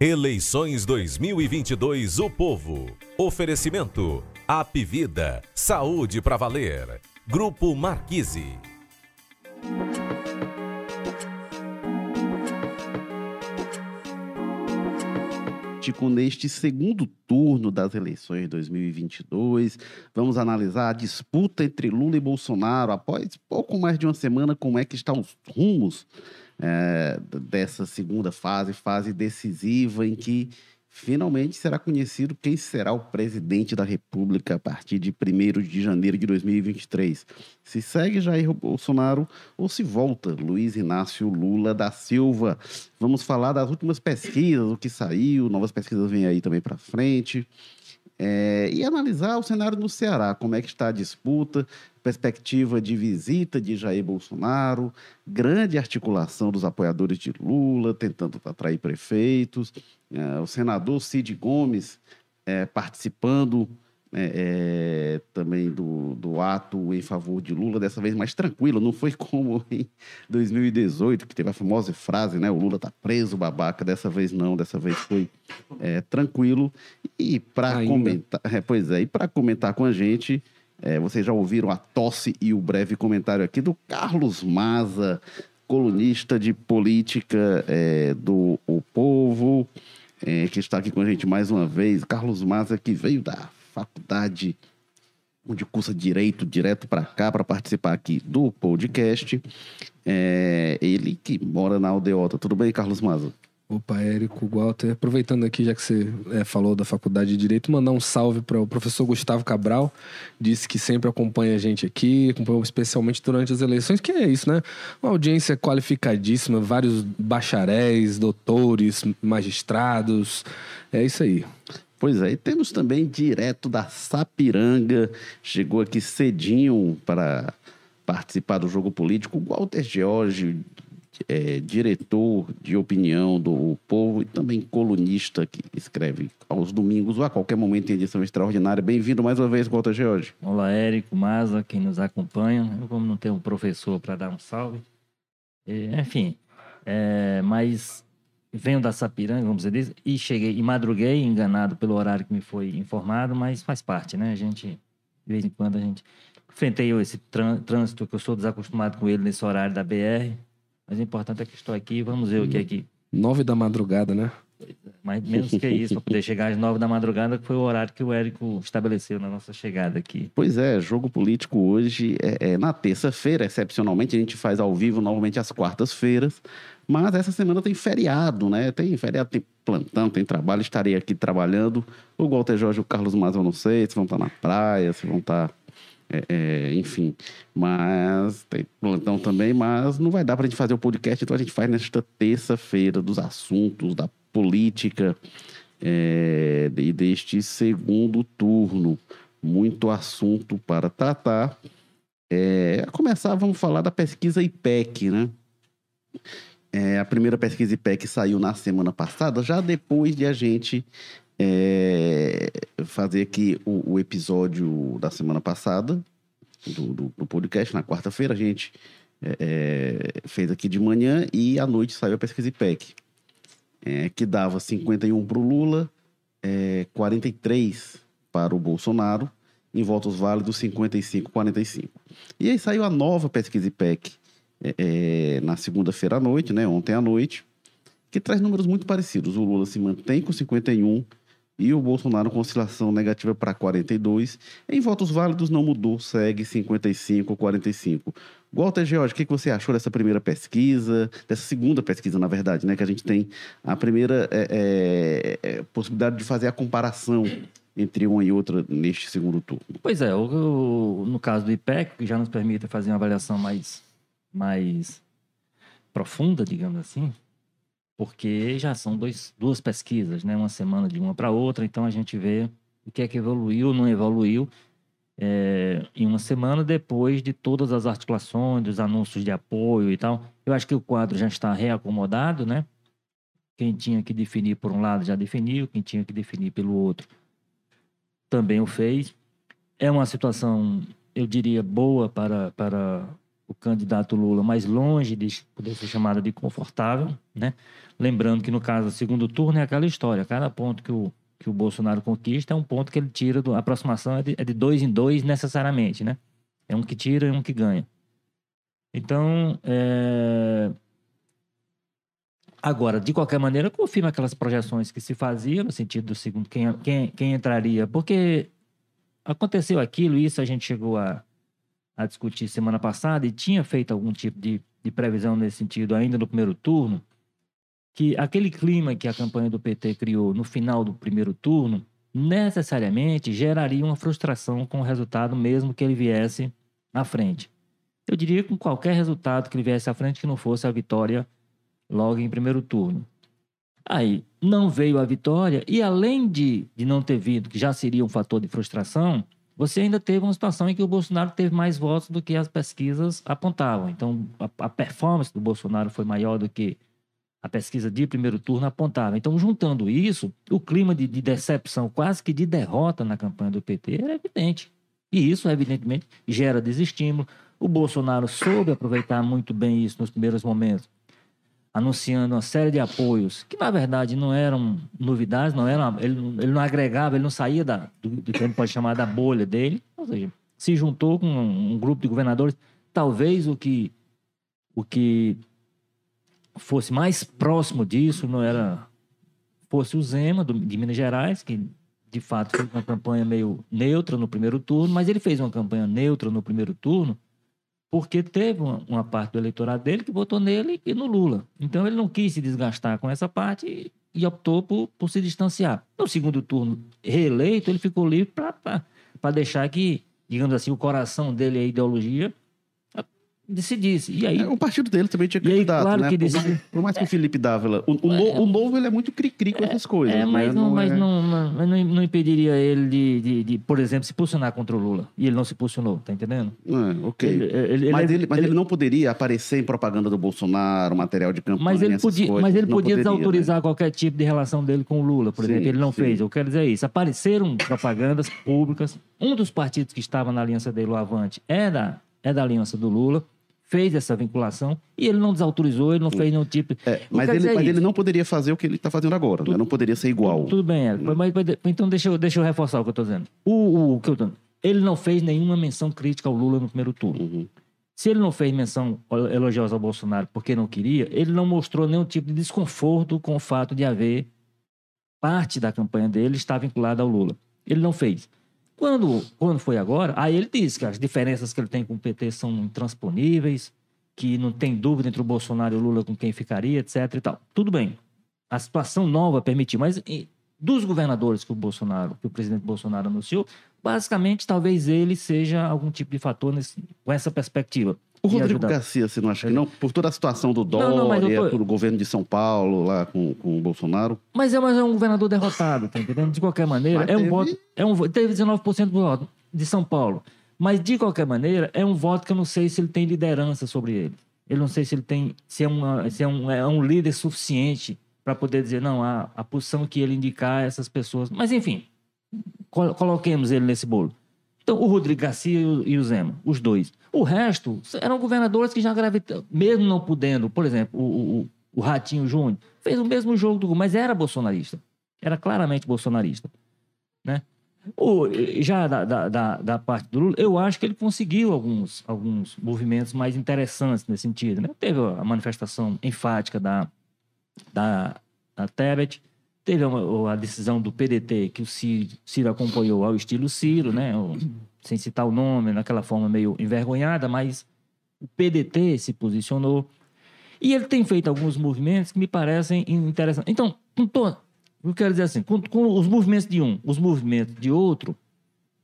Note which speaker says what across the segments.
Speaker 1: Eleições 2022 O Povo. Oferecimento. Apvida. Saúde para valer. Grupo Marquise.
Speaker 2: neste segundo turno das eleições de 2022. Vamos analisar a disputa entre Lula e Bolsonaro após pouco mais de uma semana, como é que estão os rumos é, dessa segunda fase, fase decisiva em que finalmente será conhecido quem será o presidente da República a partir de 1 de janeiro de 2023. Se segue Jair Bolsonaro ou se volta Luiz Inácio Lula da Silva. Vamos falar das últimas pesquisas, o que saiu, novas pesquisas vêm aí também para frente. É, e analisar o cenário no Ceará, como é que está a disputa, perspectiva de visita de Jair Bolsonaro, grande articulação dos apoiadores de Lula, tentando atrair prefeitos, é, o senador Cid Gomes é, participando é, é, também do, do ato em favor de Lula, dessa vez mais tranquilo, não foi como em 2018, que teve a famosa frase, né? O Lula tá preso, babaca, dessa vez não, dessa vez foi é, tranquilo. E para comentar, é, pois é, e para comentar com a gente, é, vocês já ouviram a tosse e o breve comentário aqui do Carlos Maza, colunista de política do O Povo, que está aqui com a gente mais uma vez. Carlos Maza, que veio da faculdade onde cursa direito direto para cá para participar aqui do podcast. É, ele que mora na Aldeota. Tudo bem, Carlos Maza?
Speaker 3: Opa, Érico, Walter. Aproveitando aqui, já que você é, falou da Faculdade de Direito, mandar um salve para o professor Gustavo Cabral. Disse que sempre acompanha a gente aqui, acompanhou especialmente durante as eleições, que é isso, né? Uma audiência qualificadíssima, vários bacharéis, doutores, magistrados. É isso aí.
Speaker 2: Pois é, e temos também direto da Sapiranga, chegou aqui cedinho para participar do jogo político, Walter George, é, diretor de opinião do Povo e também colunista que escreve aos domingos ou a qualquer momento em edição extraordinária. Bem-vindo mais uma vez, Walter George.
Speaker 4: Olá, Érico, Maza, quem nos acompanha. Eu, como não tenho um professor para dar um salve, é, enfim, é, mas venho da Sapiranga, vamos dizer, e cheguei e madruguei, enganado pelo horário que me foi informado, mas faz parte, né? A gente, de vez em quando, a gente enfrentei esse trânsito que eu sou desacostumado com ele nesse horário da BR, mas o importante é que estou aqui, vamos ver o que é que...
Speaker 3: Nove da madrugada, né?
Speaker 4: Mas menos que isso, para poder chegar às nove da madrugada, que foi o horário que o Érico estabeleceu na nossa chegada aqui.
Speaker 2: Pois é, jogo político hoje é, é na terça-feira, excepcionalmente, a gente faz ao vivo, normalmente às quartas-feiras, mas essa semana tem feriado, né? Tem feriado, tem plantão, tem trabalho, estarei aqui trabalhando. O Walter Jorge e o Carlos Mas eu não sei se vão estar na praia, se vão estar. É, é, enfim, mas tem plantão também, mas não vai dar para a gente fazer o podcast, então a gente faz nesta terça-feira dos assuntos da política é, e deste segundo turno. Muito assunto para tratar. É, a começar, vamos falar da pesquisa IPEC, né? É, a primeira pesquisa IPEC saiu na semana passada, já depois de a gente é, fazer aqui o, o, episódio da semana passada, do, do, do podcast, na quarta-feira, a gente é, é fez aqui de manhã e à noite saiu a pesquisa IPEC, é, que dava 51 para o Lula, 43 é, para o Bolsonaro, em votos válidos 55-45. E aí saiu a nova pesquisa IPEC, é, é, na segunda-feira à noite, né, ontem à noite, que traz números muito parecidos. O Lula se mantém com 51 e o Bolsonaro com oscilação negativa para 42. Em votos válidos não mudou, segue 55 45. Walter George, o que você achou dessa primeira pesquisa, dessa segunda pesquisa, na verdade, né? Que a gente tem a primeira é, é, é possibilidade de fazer a comparação entre uma e outra neste segundo turno.
Speaker 4: Pois é, o, o, no caso do IPEC, que já nos permite fazer uma avaliação mais mais profunda, digamos assim, porque já são dois, duas pesquisas, né? Uma semana de uma para outra, então a gente vê o que é que evoluiu, não evoluiu é, em uma semana depois de todas as articulações, dos anúncios de apoio e tal. Eu acho que o quadro já está reacomodado, né? Quem tinha que definir por um lado já definiu, quem tinha que definir pelo outro também o fez. É uma situação, eu diria, boa para, para candidato Lula mais longe de poder ser chamada de confortável, né? Lembrando que no caso do segundo turno é aquela história, cada ponto que o, que o Bolsonaro conquista é um ponto que ele tira, do, a aproximação é de, é de dois em dois necessariamente, né? É um que tira e um que ganha. Então, é... agora, de qualquer maneira, confirma aquelas projeções que se faziam no sentido do segundo, quem, quem, quem entraria, porque aconteceu aquilo, isso a gente chegou a, a discutir semana passada e tinha feito algum tipo de, de previsão nesse sentido ainda no primeiro turno, que aquele clima que a campanha do PT criou no final do primeiro turno necessariamente geraria uma frustração com o resultado mesmo que ele viesse à frente. Eu diria com qualquer resultado que ele viesse à frente que não fosse a vitória logo em primeiro turno. Aí, não veio a vitória e além de, de não ter vindo, que já seria um fator de frustração, você ainda teve uma situação em que o Bolsonaro teve mais votos do que as pesquisas apontavam. Então, a, a performance do Bolsonaro foi maior do que a pesquisa de primeiro turno apontava. Então, juntando isso, o clima de, de, decepção, quase que de derrota na campanha do PT era evidente. E isso, evidentemente, gera desestímulo. O Bolsonaro soube aproveitar muito bem isso nos primeiros momentos, anunciando uma série de apoios, que na verdade não eram novidades, não eram, ele, ele não agregava, ele não saía da, do, do que a gente pode chamar da bolha dele. Ou seja, se juntou com um, um grupo de governadores. Talvez o que, o que fosse mais próximo disso, não era fosse o Zema do, de Minas Gerais, que de fato fez uma campanha meio neutra no primeiro turno, mas ele fez uma campanha neutra no primeiro turno porque teve uma, parte do eleitorado dele que votou nele e no Lula. Então ele não quis se desgastar com essa parte e, optou por, por, se distanciar. No segundo turno, reeleito, ele ficou livre para deixar que, digamos assim, o coração dele, a ideologia, decidisse. E aí,
Speaker 2: é, o partido dele também tinha candidato,
Speaker 4: claro
Speaker 2: né?
Speaker 4: Que
Speaker 2: por, mais, por mais que o Felipe Dávila... O, o, é, o, novo, ele é muito cri-cri com essas coisas.
Speaker 4: É, mas,
Speaker 2: né?
Speaker 4: não,
Speaker 2: não,
Speaker 4: mas
Speaker 2: é...
Speaker 4: não, não, não, impediria ele de, de, de, por exemplo, se posicionar contra o Lula. E ele não se posicionou, tá entendendo?
Speaker 2: É, ok.
Speaker 4: Ele, ele,
Speaker 2: mas
Speaker 4: ele,
Speaker 2: mas ele, não poderia aparecer em propaganda do Bolsonaro, material de campanha,
Speaker 4: Mas ele podia,
Speaker 2: coisas,
Speaker 4: mas ele podia
Speaker 2: poderia,
Speaker 4: desautorizar
Speaker 2: né?
Speaker 4: qualquer tipo de relação dele com o Lula, por
Speaker 2: Sim,
Speaker 4: exemplo. Ele não
Speaker 2: sim.
Speaker 4: fez. Eu quero dizer isso. Apareceram propagandas públicas. Um dos partidos que estava na aliança dele, o Avante, é da, é da aliança do Lula fez essa vinculação e ele não desautorizou, ele não fez nenhum tipo.
Speaker 2: É, mas ele, mas ele não poderia fazer o que ele está fazendo agora, né? Não poderia ser igual.
Speaker 4: Tudo, tudo bem, é. mas, mas, então deixa eu, deixa eu reforçar o que eu estou dizendo. O, o, que eu tô, ele não fez nenhuma menção crítica ao Lula no primeiro turno.
Speaker 2: Uhum.
Speaker 4: Se ele não fez menção elogiosa ao Bolsonaro porque não queria, ele não mostrou nenhum tipo de desconforto com o fato de haver parte da campanha dele estar vinculada ao Lula. Ele não fez. Quando, quando foi agora, aí ele disse que as diferenças que ele tem com o PT são intransponíveis, que não tem dúvida entre o Bolsonaro e o Lula com quem ficaria, etc e tal. Tudo bem. A situação nova permitiu, mas dos governadores que o Bolsonaro, que o presidente Bolsonaro anunciou, basicamente talvez ele seja algum tipo de fator nesse, com essa perspectiva.
Speaker 2: O Rodrigo
Speaker 4: ajudar.
Speaker 2: Garcia, você não acha que não? Por toda a situação do
Speaker 4: Não, não, tô-
Speaker 2: pelo governo de São Paulo, lá com, com o Bolsonaro.
Speaker 4: Mas é, mas é um governador derrotado, tá entendendo? De qualquer maneira,
Speaker 2: Mas
Speaker 4: é um
Speaker 2: teve-
Speaker 4: voto. É um, teve 19% do voto de São Paulo. Mas, de qualquer maneira, é um voto que eu não sei se ele tem liderança sobre ele. Eu não sei se ele tem. se é, uma, se é, um, é um líder suficiente para poder dizer, não, a, a posição que ele indicar essas pessoas. Mas, enfim, col- coloquemos ele nesse bolo. Então, o Rodrigo Garcia e o, Zema, os dois. O resto eram governadores que já gravitaram, mesmo não podendo, por exemplo, o, o, o Ratinho Júnior fez o mesmo jogo do mas era bolsonarista. Era claramente bolsonarista. Né? O, já da, da, da, da parte do Lula, eu acho que ele conseguiu alguns, alguns movimentos mais interessantes nesse sentido. Né? Teve a manifestação enfática da, da, da Tebet, teve uma- a decisão do PDT que o Ciro, Ciro acompanhou ao estilo Ciro, né? Sem citar o nome, naquela forma meio envergonhada, mas o PDT se posicionou. E ele tem feito alguns movimentos que me parecem interessantes. Então, com eu quero dizer assim, com, com os movimentos de um, os movimentos de outro,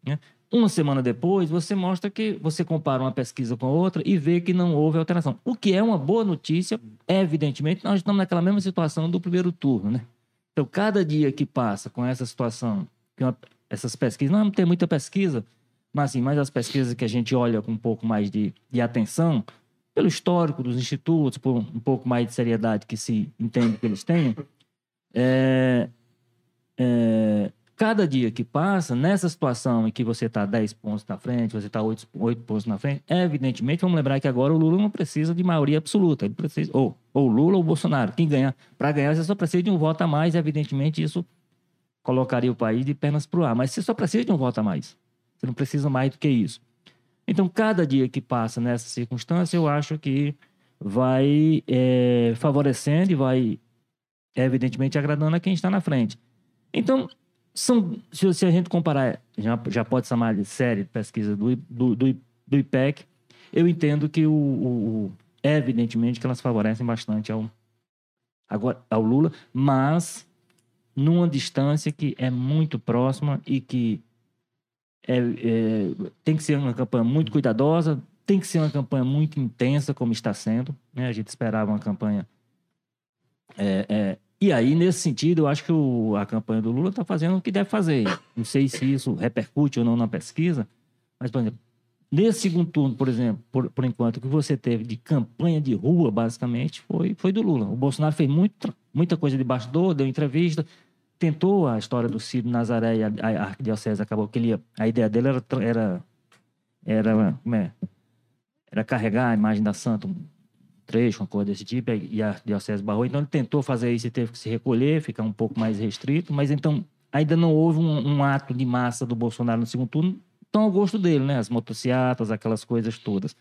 Speaker 4: né? uma semana depois, você mostra que você compara uma pesquisa com a outra e vê que não houve alteração. O que é uma boa notícia, evidentemente, nós estamos naquela mesma situação do primeiro turno, né? Então, cada dia que passa com essa situação, uma- essas pesquisas, não tem muita pesquisa, mas assim, mais as pesquisas que a gente olha com um pouco mais de, de atenção, pelo histórico dos institutos, por um pouco mais de seriedade que se entende que eles têm, é, é, cada dia que passa, nessa situação em que você está 10 pontos na frente, você está 8, 8 pontos na frente, evidentemente, vamos lembrar que agora o Lula não precisa de maioria absoluta. Ele precisa, ou, ou Lula ou Bolsonaro. Quem ganhar, para ganhar, você só precisa de um voto a mais, evidentemente, isso colocaria o país de pernas para o ar. Mas você só precisa de um voto a mais. Você não precisa mais do que isso. Então, cada dia que passa nessa circunstância, eu acho que vai é, favorecendo e vai, evidentemente, agradando a quem está na frente. Então, são, se, se a gente comparar, já, já pode chamar de série de pesquisa do, do, do, do IPEC, eu entendo que o, o, evidentemente que elas favorecem bastante ao, agora, ao Lula, mas numa distância que é muito próxima e que é, é, tem que ser uma campanha muito cuidadosa, tem que ser uma campanha muito intensa, como está sendo. Né? A gente esperava uma campanha. É, é e aí, nesse sentido, eu acho que o, a campanha do Lula está fazendo o que deve fazer. Não sei se isso repercute ou não na pesquisa, mas, por exemplo, nesse segundo turno, por exemplo, por, por enquanto, o que você teve de campanha de rua, basicamente, foi, foi do Lula. O Bolsonaro fez muito, muita coisa de bastidor, deu entrevista, tentou a história do Ciro Nazaré e a, a arquidiocese acabou que ele a ideia dele era era era é, era carregar a imagem da santa um uma coisa desse tipo e a arquidiocese barrou então ele tentou fazer isso e teve que se recolher ficar um pouco mais restrito mas então ainda não houve um, um ato de massa do Bolsonaro no segundo turno tão ao gosto dele né as motocicletas aquelas coisas todas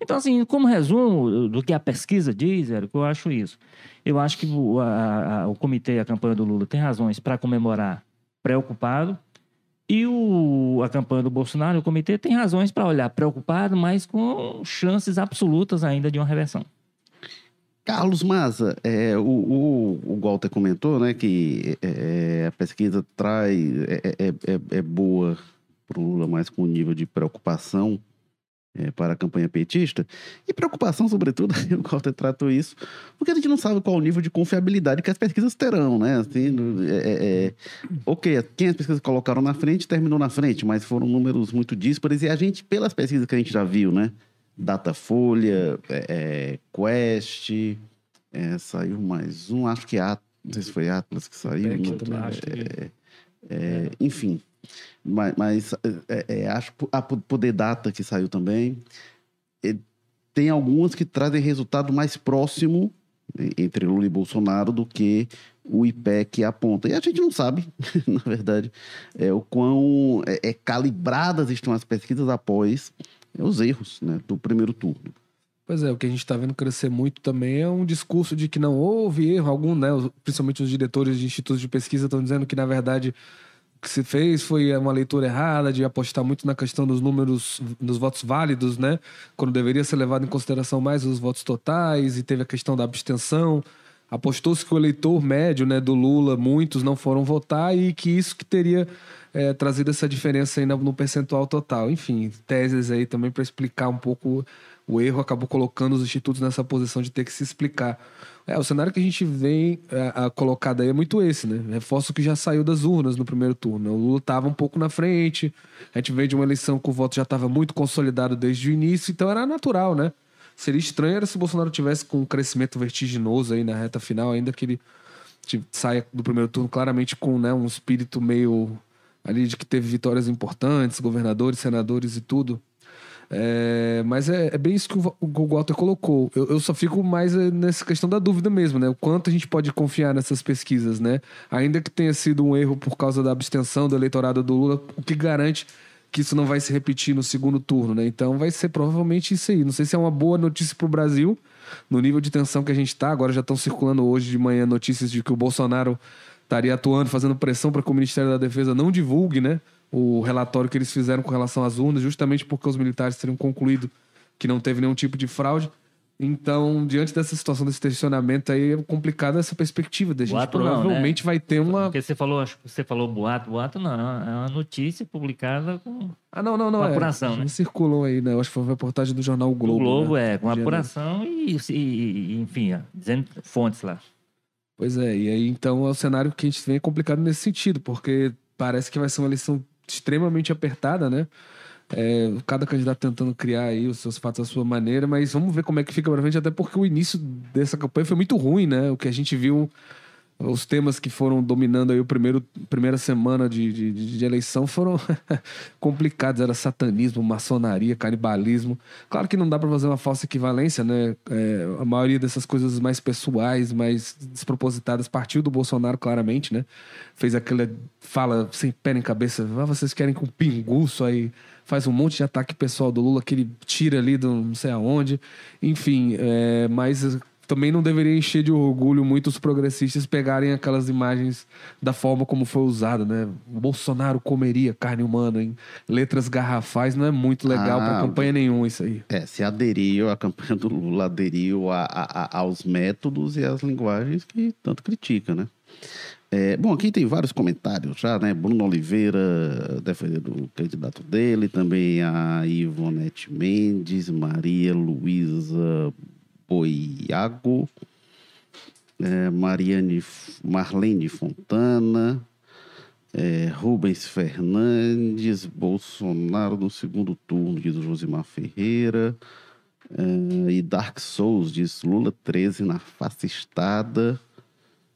Speaker 4: então, assim, como resumo do que a pesquisa diz, Érico, eu acho isso. Eu acho que o, a, a, o comitê, a campanha do Lula, tem razões para comemorar preocupado. E o, a campanha do Bolsonaro, o comitê, tem razões para olhar preocupado, mas com chances absolutas ainda de uma reversão.
Speaker 2: Carlos Maza, é, o, o, o Walter comentou né, que é, a pesquisa traz, é, é, é, é boa para o Lula, mas com nível de preocupação é, para a campanha petista. E preocupação, sobretudo, o Walter tratou isso, porque a gente não sabe qual o nível de confiabilidade que as pesquisas terão, né? Assim, é, é, é, ok, quem as pesquisas colocaram na frente terminou na frente, mas foram números muito díspares e a gente, pelas pesquisas que a gente já viu, né? Datafolha, é, é, Quest, saiu mais um, acho que Atlas, não sei se foi Atlas que saiu. É, que... enfim, mas, mas é, é, acho a Poder Data que saiu também. tem algumas que trazem resultado mais próximo entre Lula e Bolsonaro do que o IPEC aponta. E a gente não sabe, na verdade, é, o quão é, é, calibradas estão as pesquisas após os erros né, do primeiro turno.
Speaker 3: Pois é, o que a gente está vendo crescer muito também é um discurso de que não houve erro algum, né? Principalmente os diretores de institutos de pesquisa estão dizendo que, na verdade, que se fez foi uma leitura errada de apostar muito na questão dos números dos votos válidos, né? Quando deveria ser levado em consideração mais os votos totais e teve a questão da abstenção. Apostou-se que o eleitor médio, né, do Lula, muitos não foram votar e que isso que teria é, trazido essa diferença aí no percentual total. Enfim, teses aí também para explicar um pouco o erro acabou colocando os institutos nessa posição de ter que se explicar. É, o cenário que a gente vem é, a, colocado aí é muito esse, né? Reforço que já saiu das urnas no primeiro turno. O Lula estava um pouco na frente, a gente veio de uma eleição que o voto já estava muito consolidado desde o início, então era natural, né? Seria estranho era se o Bolsonaro tivesse com um crescimento vertiginoso aí na reta final, ainda que ele saia do primeiro turno claramente com né, um espírito meio ali de que teve vitórias importantes, governadores, senadores e tudo. É, mas é, é, bem isso que o, o Walter colocou. Eu, eu, só fico mais é, nessa questão da dúvida mesmo, né? O quanto a gente pode confiar nessas pesquisas, né? Ainda que tenha sido um erro por causa da abstenção do eleitorado do Lula, o que garante que isso não vai se repetir no segundo turno, né? Então vai ser provavelmente isso aí. Não sei se é uma boa notícia para o Brasil, no nível de tensão que a gente está. Agora já estão circulando hoje de manhã notícias de que o Bolsonaro estaria atuando, fazendo pressão para que o Ministério da Defesa não divulgue, né? O relatório que eles fizeram com relação às urnas, justamente porque os militares teriam concluído que não teve nenhum tipo de fraude. Então, diante dessa situação desse tensionamento aí, é complicada essa perspectiva da gente. Boato provavelmente não, né? vai ter uma.
Speaker 4: Porque você falou, acho que você falou boato, boato não, é uma notícia publicada com.
Speaker 3: Ah, não, não, não.
Speaker 4: Com é, apuração, né?
Speaker 3: Circulou aí, né? Eu acho que foi uma reportagem do jornal o Globo. O
Speaker 4: Globo,
Speaker 3: né?
Speaker 4: é, com apuração e, e, enfim, ó, dizendo fontes lá.
Speaker 3: Pois é, e aí então é o cenário que a gente vem é complicado nesse sentido, porque parece que vai ser uma eleição extremamente apertada, né? É, cada candidato tentando criar aí os seus fatos à sua maneira, mas vamos ver como é que fica pra frente, até porque o início dessa campanha foi muito ruim, né? O que a gente viu os temas que foram dominando aí o primeiro primeira semana de, de, de eleição foram complicados. Era satanismo, maçonaria, canibalismo. Claro que não dá para fazer uma falsa equivalência, né? É, a maioria dessas coisas mais pessoais, mais despropositadas, partiu do Bolsonaro, claramente, né? Fez aquela fala sem pé nem cabeça. Ah, vocês querem com pinguço aí faz um monte de ataque pessoal do Lula que ele tira ali do não sei aonde. Enfim, é, mas também não deveria encher de orgulho muitos progressistas pegarem aquelas imagens da forma como foi usada, né? O Bolsonaro comeria carne humana em letras garrafais, não é muito legal ah, para campanha nenhuma isso aí.
Speaker 2: É, se aderiu, a campanha do Lula aderiu a, a, a, aos métodos e às linguagens que tanto critica, né? É, bom, aqui tem vários comentários já, né? Bruno Oliveira defendendo o candidato dele, também a Ivonete Mendes, Maria Luísa Boiago, é, Mariane, Marlene Fontana, é, Rubens Fernandes, Bolsonaro no segundo turno, diz Josimar Ferreira. É, e Dark Souls diz Lula 13 na fascistada.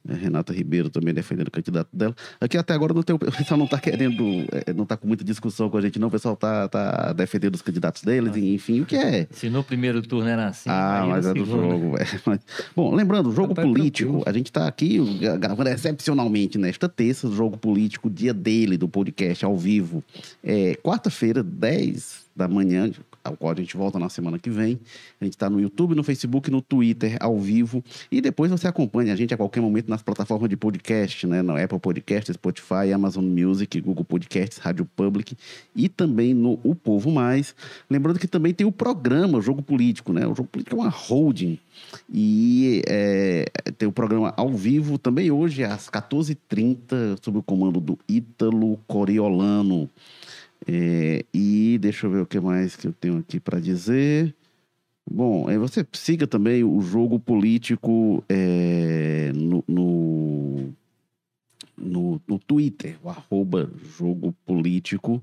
Speaker 2: É, Renata Ribeiro também defendendo o candidato dela. Aqui até agora não tem, o pessoal não está querendo, é, não está com muita discussão com a gente, não. O pessoal está tá defendendo os candidatos deles, enfim, o que é.
Speaker 4: Se no primeiro turno era assim.
Speaker 2: Ah, mas é do jogo. É, mas... Bom, lembrando, jogo tá político, a gente está aqui gravando excepcionalmente nesta terça, jogo político, dia dele do podcast ao vivo. É, Quarta-feira, 10 da manhã, ao qual a gente volta na semana que vem. A gente está no YouTube, no Facebook, no Twitter, ao vivo. E depois você acompanha a gente a qualquer momento nas plataformas de podcast, né? No Apple Podcast, Spotify, Amazon Music, Google Podcasts, Rádio Public e também no O Povo Mais. Lembrando que também tem o programa Jogo Político, né? O Jogo Político é uma holding. E é, tem o programa ao vivo também hoje, às 14h30, sob o comando do Ítalo Coriolano. É, e deixa eu ver o que mais que eu tenho aqui para dizer. Bom, é, você siga também o jogo político é, no, no, no, no, Twitter, o arroba jogo político.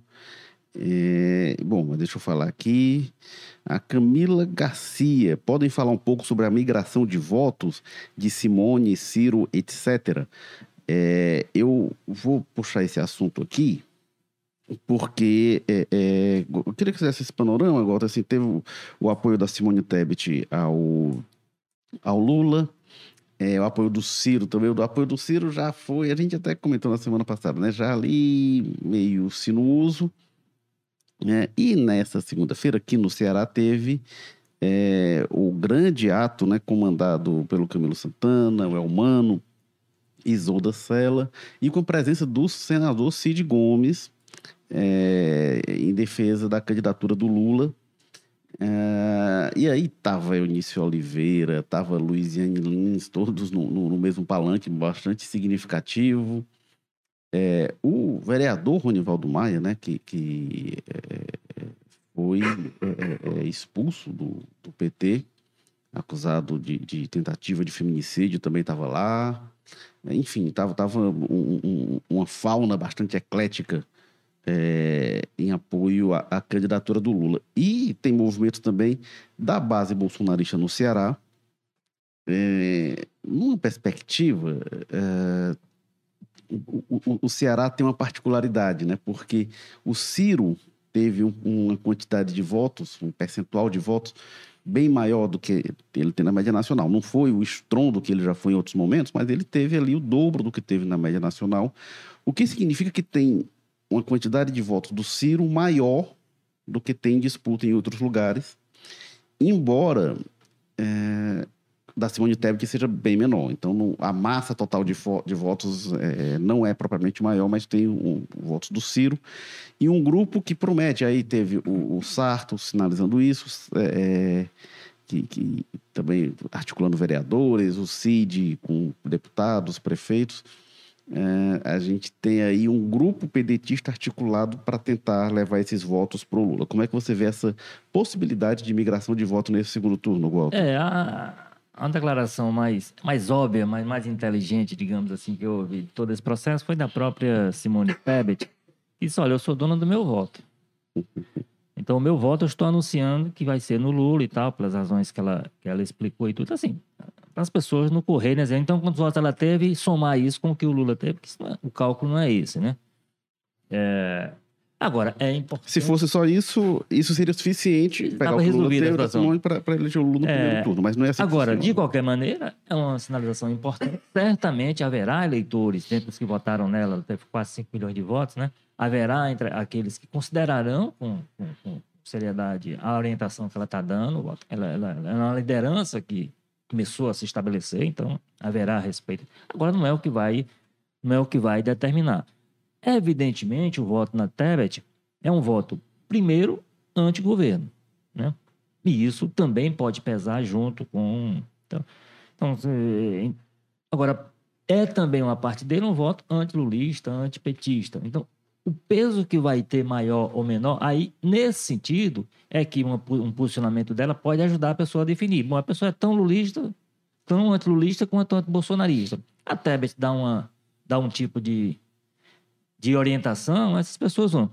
Speaker 2: É, bom, deixa eu falar aqui. A Camila Garcia, podem falar um pouco sobre a migração de votos de Simone, Ciro, etc. É, eu vou puxar esse assunto aqui porque é, é, eu queria que fizesse esse panorama agora, assim, teve o, o, apoio da Simone Tebet ao, ao Lula, é, o apoio do Ciro também, o apoio do Ciro já foi, a gente até comentou na semana passada, né, já ali meio sinuoso, né, e nessa segunda-feira aqui no Ceará teve é, o grande ato, né, comandado pelo Camilo Santana, o Elmano, Isolda Sela, e com a presença do senador Cid Gomes, é, em defesa da candidatura do Lula. É, e aí tava Eunício Oliveira, tava Luiziane Lins, todos no, no, no mesmo palanque, bastante significativo. É, o vereador Ronivaldo Maia, né, que, que foi expulso do, do, PT, acusado de, de, tentativa de feminicídio, também estava lá. Enfim, estava tava um, um, uma fauna bastante eclética é, em apoio à, à, candidatura do Lula. E tem movimento também da base bolsonarista no Ceará, é, numa perspectiva. É, o, o, o, Ceará tem uma particularidade, né? Porque o Ciro teve um, uma quantidade de votos, um percentual de votos bem maior do que ele tem na média nacional. Não foi o estrondo que ele já foi em outros momentos, mas ele teve ali o dobro do que teve na média nacional, o que significa que tem uma quantidade de votos do Ciro maior do que tem disputa em outros lugares, embora é, da Simone Tebet seja bem menor. Então, não, a massa total de, de votos é, não é propriamente maior, mas tem um, votos do Ciro. E um grupo que promete, aí teve o, o Sarto sinalizando isso, é, é que, que, também articulando vereadores, o CID com deputados, prefeitos, é, a gente tem aí um grupo pedetista articulado para tentar levar esses votos para o Lula. Como é que você vê essa possibilidade de migração de voto nesse segundo turno, Walter?
Speaker 4: É, a, a declaração mais, mais óbvia, mais, mais inteligente, digamos assim, que eu ouvi de todo esse processo foi da própria Simone Tebet, que disse, olha, eu sou dona do meu voto. Então, o meu voto eu estou anunciando que vai ser no Lula e tal, pelas razões que ela, que ela explicou e tudo. Assim, as pessoas não correrem, né? então quantos votos ela teve e somar isso com o que o Lula teve, porque é, o cálculo não é esse, né? É, Agora, é importante.
Speaker 2: Se fosse só isso, isso seria suficiente
Speaker 4: para
Speaker 2: pegar o Lula
Speaker 4: ter
Speaker 2: para eleger o Lula no é... primeiro turno, mas não é assim.
Speaker 4: Agora, de qualquer maneira, é uma sinalização importante. Certamente haverá eleitores, dentro dos que votaram nela, ela teve quase 5 milhões de votos, né? Haverá entre aqueles que considerarão com, com, com seriedade a orientação que ela está dando. Ela, ela, ela é uma liderança que começou a se estabelecer, então haverá respeito. Agora, não é o que vai, não é o que vai determinar. Evidentemente, o voto na Tebet é um voto, primeiro, anti-governo. Né? E isso também pode pesar junto com. Então, então, agora, é também uma parte dele um voto anti-lulista, anti-petista. Então, o peso que vai ter maior ou menor, aí, nesse sentido, é que uma, um posicionamento dela pode ajudar a pessoa a definir. Bom, a pessoa é tão lulista, tão anti-lulista quanto anti-bolsonarista. A Tebet dá, uma, dá um tipo de de orientação, essas pessoas vão.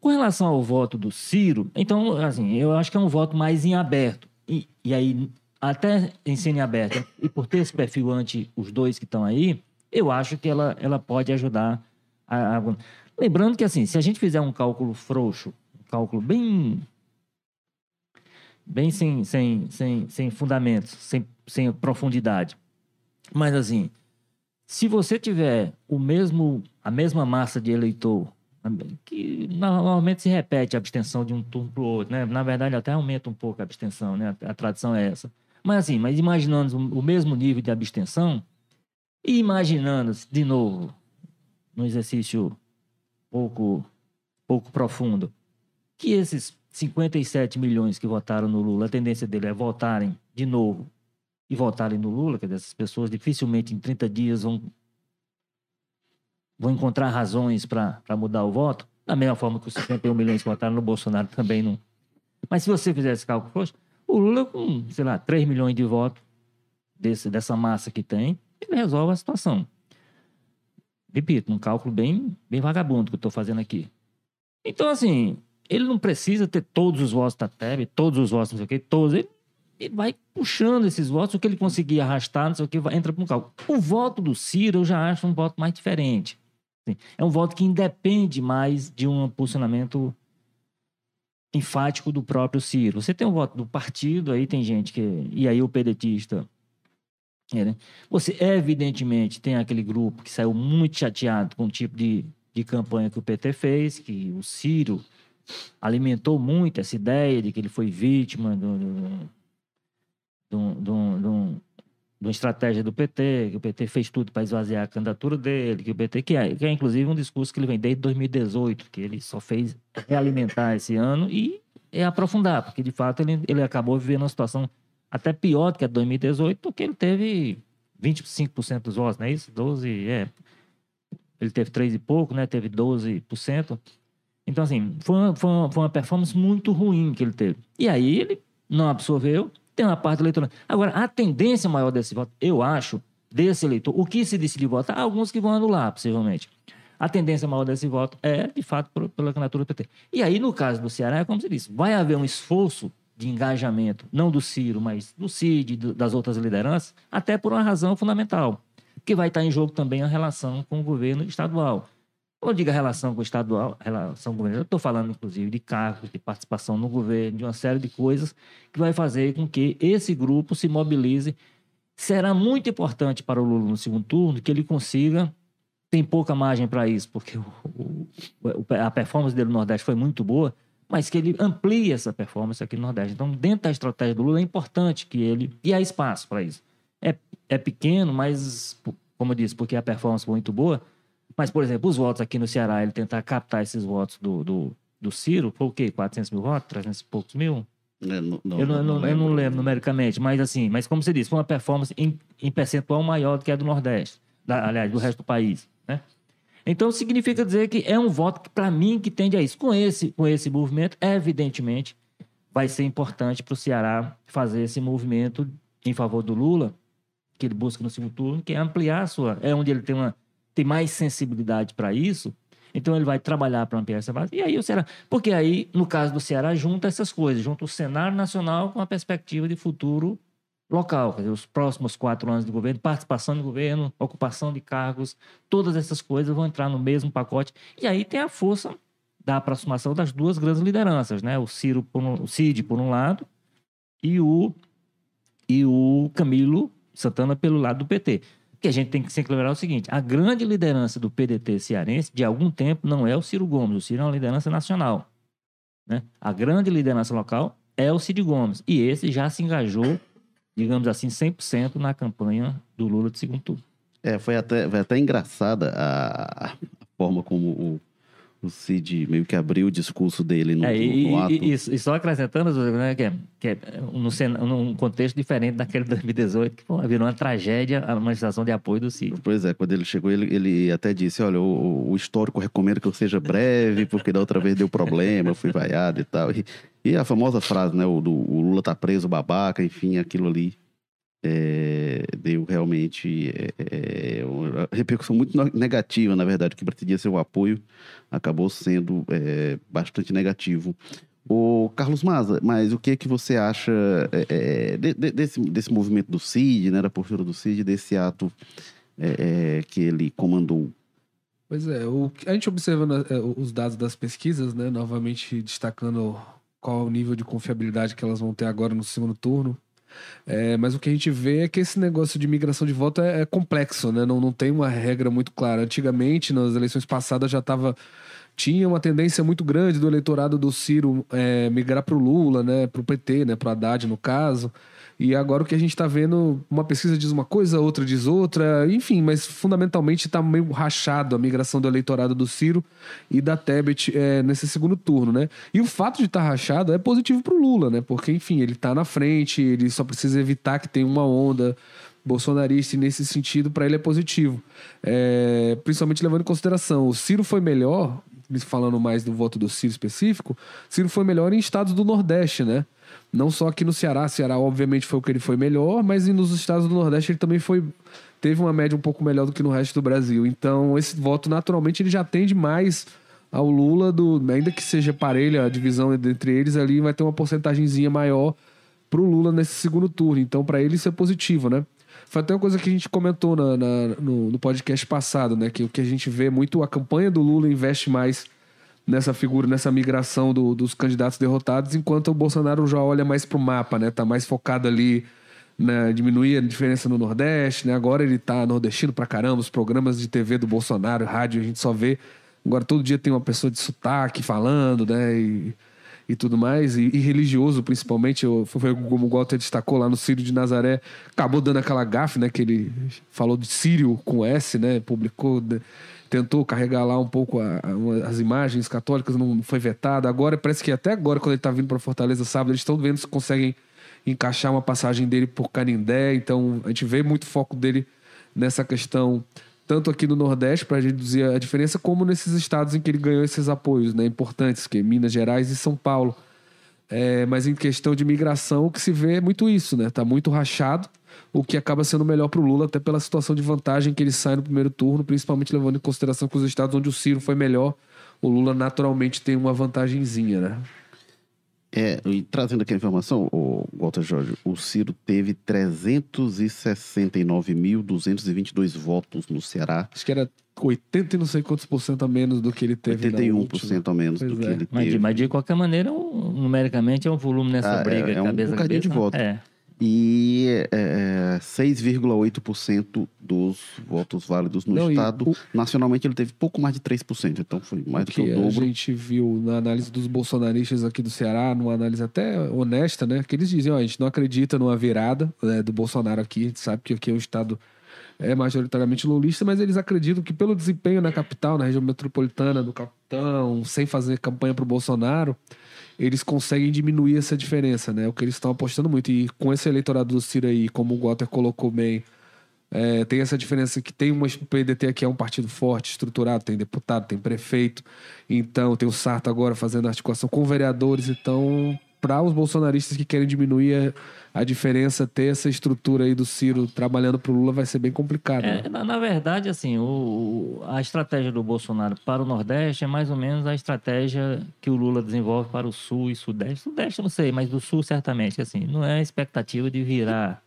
Speaker 4: Com relação ao voto do Ciro, então, assim, eu acho que é um voto mais em aberto. E, e aí, até em cena aberta, e por ter esse perfil ante os dois que estão aí, eu acho que ela, ela pode ajudar a, a... Lembrando que, assim, se a gente fizer um cálculo frouxo, um cálculo bem bem sem, sem, sem, sem fundamentos, sem, sem profundidade. Mas assim, se você tiver o mesmo, a mesma massa de eleitor, que normalmente se repete a abstenção de um turno para o outro, né? Na verdade, até aumenta um pouco a abstenção, né? A tradição é essa. Mas assim, mas imaginando o mesmo nível de abstenção e imaginando, de novo, num exercício pouco, pouco profundo, que esses 57 milhões que votaram no Lula, a tendência dele é votarem de novo e votarem no Lula, que essas pessoas dificilmente em 30 dias vão, vão encontrar razões para mudar o voto, da mesma forma que os 51 milhões que votaram no Bolsonaro também não. Mas se você fizer esse cálculo, poxa, o Lula com, sei lá, 3 milhões de votos desse, dessa massa que tem, ele resolve a situação. Repito, um cálculo bem, bem vagabundo que eu estou fazendo aqui. Então, assim, ele não precisa ter todos os votos da TEB, todos os votos, não sei o quê, todos. Ele ele vai puxando esses votos, o que ele conseguir arrastar, não sei o que, entra para um cálculo. O voto do Ciro eu já acho um voto mais diferente. É um voto que independe mais de um posicionamento enfático do próprio Ciro. Você tem um voto do partido, aí tem gente que. E aí o pedetista. É, né? Você, evidentemente, tem aquele grupo que saiu muito chateado com o tipo de, de campanha que o PT fez, que o Ciro alimentou muito essa ideia de que ele foi vítima do, do um, de, um, de uma estratégia do PT, que o PT fez tudo para esvaziar a candidatura dele, que o PT, que é, que é inclusive um discurso que ele vem desde 2018, que ele só fez realimentar esse ano e é aprofundar, porque de fato ele, ele acabou vivendo uma situação até pior do que a de 2018, porque ele teve 25% dos votos, não é isso? 12, é. Ele teve 3 e pouco, né? Teve 12%. Então, assim, foi uma, foi uma, foi uma performance muito ruim que ele teve. E aí ele não absorveu, tem uma parte do eleitorado. Agora, a tendência maior desse voto, eu acho, desse eleitor, o que se decidir votar, alguns que vão anular, possivelmente. A tendência maior desse voto é, de fato, pela candidatura do PT. E aí, no caso do Ceará, é como se disse, vai haver um esforço de engajamento, não do Ciro, mas do Cid, das outras lideranças, até por uma razão fundamental, que vai estar em jogo também a relação com o governo estadual. Quando eu digo relação com o estadual, relação com o governo, eu estou falando, inclusive, de cargos, de participação no governo, de uma série de coisas que vai fazer com que esse grupo se mobilize. Será muito importante para o Lula no segundo turno que ele consiga. Tem pouca margem para isso, porque o, o, a performance dele no Nordeste foi muito boa, mas que ele amplie essa performance aqui no Nordeste. Então, dentro da estratégia do Lula, é importante que ele. E há espaço para isso. É, é pequeno, mas, como eu disse, porque a performance foi muito boa mas, por exemplo, os votos aqui no Ceará, ele tentar captar esses votos do, do, do Ciro, foi o quê? 400 mil votos? 300 e poucos mil?
Speaker 2: É, não, não,
Speaker 4: eu, não, não, não eu não lembro numericamente, mas assim, mas como você disse, foi uma performance em, em percentual maior do que a do Nordeste, da, aliás, do resto do país, né? Então significa dizer que é um voto que, para mim, que tende a isso. Com esse, com esse movimento, evidentemente, vai ser importante para o Ceará fazer esse movimento em favor do Lula, que ele busca no segundo turno, que é ampliar a sua. É onde ele tem uma tem mais sensibilidade para isso, então ele vai trabalhar para ampliar essa base. E aí o Ceará. Porque aí, no caso do Ceará, junta essas coisas, junta o cenário nacional com a perspectiva de futuro local, dizer, os próximos quatro anos de governo, participação de governo, ocupação de cargos, todas essas coisas vão entrar no mesmo pacote. E aí tem a força da aproximação das duas grandes lideranças, né? O Ciro, por um, o Cid, por um lado, e o, e o Camilo Santana pelo lado do PT. Que a gente tem que sempre lembrar é o seguinte: a grande liderança do PDT cearense, de algum tempo, não é o Ciro Gomes. O Ciro é uma liderança nacional. Né? A grande liderança local é o Cid Gomes. E esse já se engajou digamos assim, 100% na campanha do Lula de segundo turno.
Speaker 2: É, foi até, foi até engraçada a, a forma como o, o Cid meio que abriu o discurso dele no,
Speaker 4: é, e,
Speaker 2: no ato.
Speaker 4: E, e, só acrescentando, né, que, é, que é num, num contexto diferente daquele de 2018, que pô, virou uma tragédia a manifestação de apoio do Cid.
Speaker 2: Pois é, quando ele chegou, ele, ele até disse, olha, o, o histórico recomenda que eu seja breve, porque da outra vez deu problema, eu fui vaiado e tal. E, e a famosa frase, né? O, do, o Lula tá preso, babaca, enfim, aquilo ali é, deu realmente é, é uma repercussão muito negativa, na verdade, que pretendia ser o apoio, acabou sendo é, bastante negativo. O Carlos Maza, mas o que é que você acha de, de, desse, desse movimento do CID, né, da postura do CID, desse ato que ele comandou?
Speaker 3: Pois é, o, a gente observa os dados das pesquisas, né, novamente destacando qual o nível de confiabilidade que elas vão ter agora no segundo turno. É, mas o que a gente vê é que esse negócio de migração de voto é, é complexo, né? Não, não tem uma regra muito clara. Antigamente, nas eleições passadas, já estava tinha uma tendência muito grande do eleitorado do Ciro é, migrar para o Lula, né, para o PT, né, para o Haddad no caso. E agora o que a gente está vendo, uma pesquisa diz uma coisa, outra diz outra, enfim, mas fundamentalmente está meio rachado a migração do eleitorado do Ciro e da Tebet é, nesse segundo turno, né? E o fato de estar tá rachado é positivo para o Lula, né? Porque, enfim, ele está na frente, ele só precisa evitar que tenha uma onda bolsonarista e nesse sentido para ele é positivo. É, principalmente levando em consideração, o Ciro foi melhor, falando mais do voto do Ciro específico, Ciro foi melhor em estados do Nordeste, né? Não só aqui no Ceará, Ceará obviamente foi o que ele foi melhor, mas nos estados do Nordeste ele também foi teve uma média um pouco melhor do que no resto do Brasil. Então, esse voto naturalmente ele já tende mais ao Lula do, ainda que seja parelha a divisão entre eles ali, vai ter uma porcentagemzinha maior pro Lula nesse segundo turno. Então, para ele isso é positivo, né? Foi até uma coisa que a gente comentou na, na no, no podcast passado, né? Que o que a gente vê muito, a campanha do Lula investe mais nessa figura, nessa migração do, dos candidatos derrotados, enquanto o Bolsonaro já olha mais para o mapa, né? Tá mais focado ali na diminuir a diferença no Nordeste, né? Agora ele tá nordestino pra caramba, os programas de TV do Bolsonaro, rádio, a gente só vê. Agora todo dia tem uma pessoa de sotaque falando, né? E, e tudo mais, e, e religioso principalmente, foi como o Walter destacou lá no Sírio de Nazaré, acabou dando aquela gafe, né? Que ele falou de Sírio com S, né? Publicou. Né? Tentou carregar lá um pouco a, a, as imagens católicas, não foi vetado. Agora, parece que até agora, quando ele está vindo para Fortaleza sábado, eles estão vendo se conseguem encaixar uma passagem dele por Canindé. Então, a gente vê muito foco dele nessa questão, tanto aqui no Nordeste, para reduzir a diferença, como nesses estados em que ele ganhou esses apoios né, importantes, que é Minas Gerais e São Paulo. É, mas em questão de migração, o que se vê é muito isso, né? Tá muito rachado o que acaba sendo melhor para o Lula, até pela situação de vantagem que ele sai no primeiro turno, principalmente levando em consideração que os estados onde o Ciro foi melhor, o Lula naturalmente tem uma vantagenzinha, né?
Speaker 2: É, e trazendo aqui a informação, o Walter Jorge, o Ciro teve 369.222 votos no Ceará.
Speaker 3: Acho que era 80 e não sei quantos por cento a menos do que ele teve
Speaker 2: 81% a menos pois do é. que ele
Speaker 4: mas
Speaker 2: teve.
Speaker 4: De, mas de qualquer maneira, um, numericamente é um volume nessa ah, briga.
Speaker 2: É, é um
Speaker 4: cabeça
Speaker 2: bocadinho
Speaker 4: cabeça,
Speaker 2: de voto.
Speaker 4: É
Speaker 2: e é, 6,8% dos votos válidos no Não, estado. O... Nacionalmente ele teve pouco mais de 3%, então foi mais o do que, que o dobro.
Speaker 3: A gente viu na análise dos bolsonaristas aqui do Ceará, numa análise até honesta, né? Que eles diziam, ó, a gente não acredita numa virada né, do Bolsonaro aqui, a gente sabe que aqui é um estado é majoritariamente lulista, mas eles acreditam que pelo desempenho na capital, na região metropolitana do capitão, sem fazer campanha para o Bolsonaro, eles conseguem diminuir essa diferença, né? O que eles estão apostando muito. E com esse eleitorado do Ciro aí, como o Walter colocou bem, é, tem essa diferença que tem uma o PDT aqui é um partido forte, estruturado, tem deputado, tem prefeito, então tem o Sarto agora fazendo articulação com vereadores, então para os bolsonaristas que querem diminuir a, a, diferença, ter essa estrutura aí do Ciro trabalhando para o Lula vai ser bem complicado.
Speaker 4: É,
Speaker 3: né?
Speaker 4: na, na, verdade, assim, o, a estratégia do Bolsonaro para o Nordeste é mais ou menos a estratégia que o Lula desenvolve para o Sul e Sudeste. Sudeste, não sei, mas do Sul certamente, assim, não é a expectativa de virar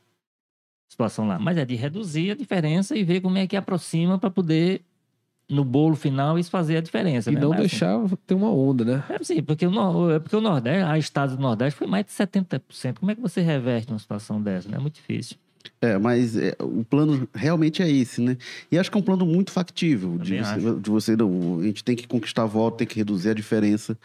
Speaker 4: situação lá. Mas é de reduzir a diferença e ver como é que aproxima para poder, no bolo final, isso fazer a diferença.
Speaker 3: E
Speaker 4: né?
Speaker 3: não
Speaker 4: Mas, assim,
Speaker 3: deixar ter uma onda, né?
Speaker 4: É sim, porque o, é porque o Nordeste, a estados do Nordeste foi mais de 70%. Como é que você reverte uma situação dessa? né? É muito difícil.
Speaker 2: É, mas é, o plano realmente é esse, né? E acho que é um plano muito factível. De você, de você não, a gente tem que conquistar voto, tem que reduzir a diferença.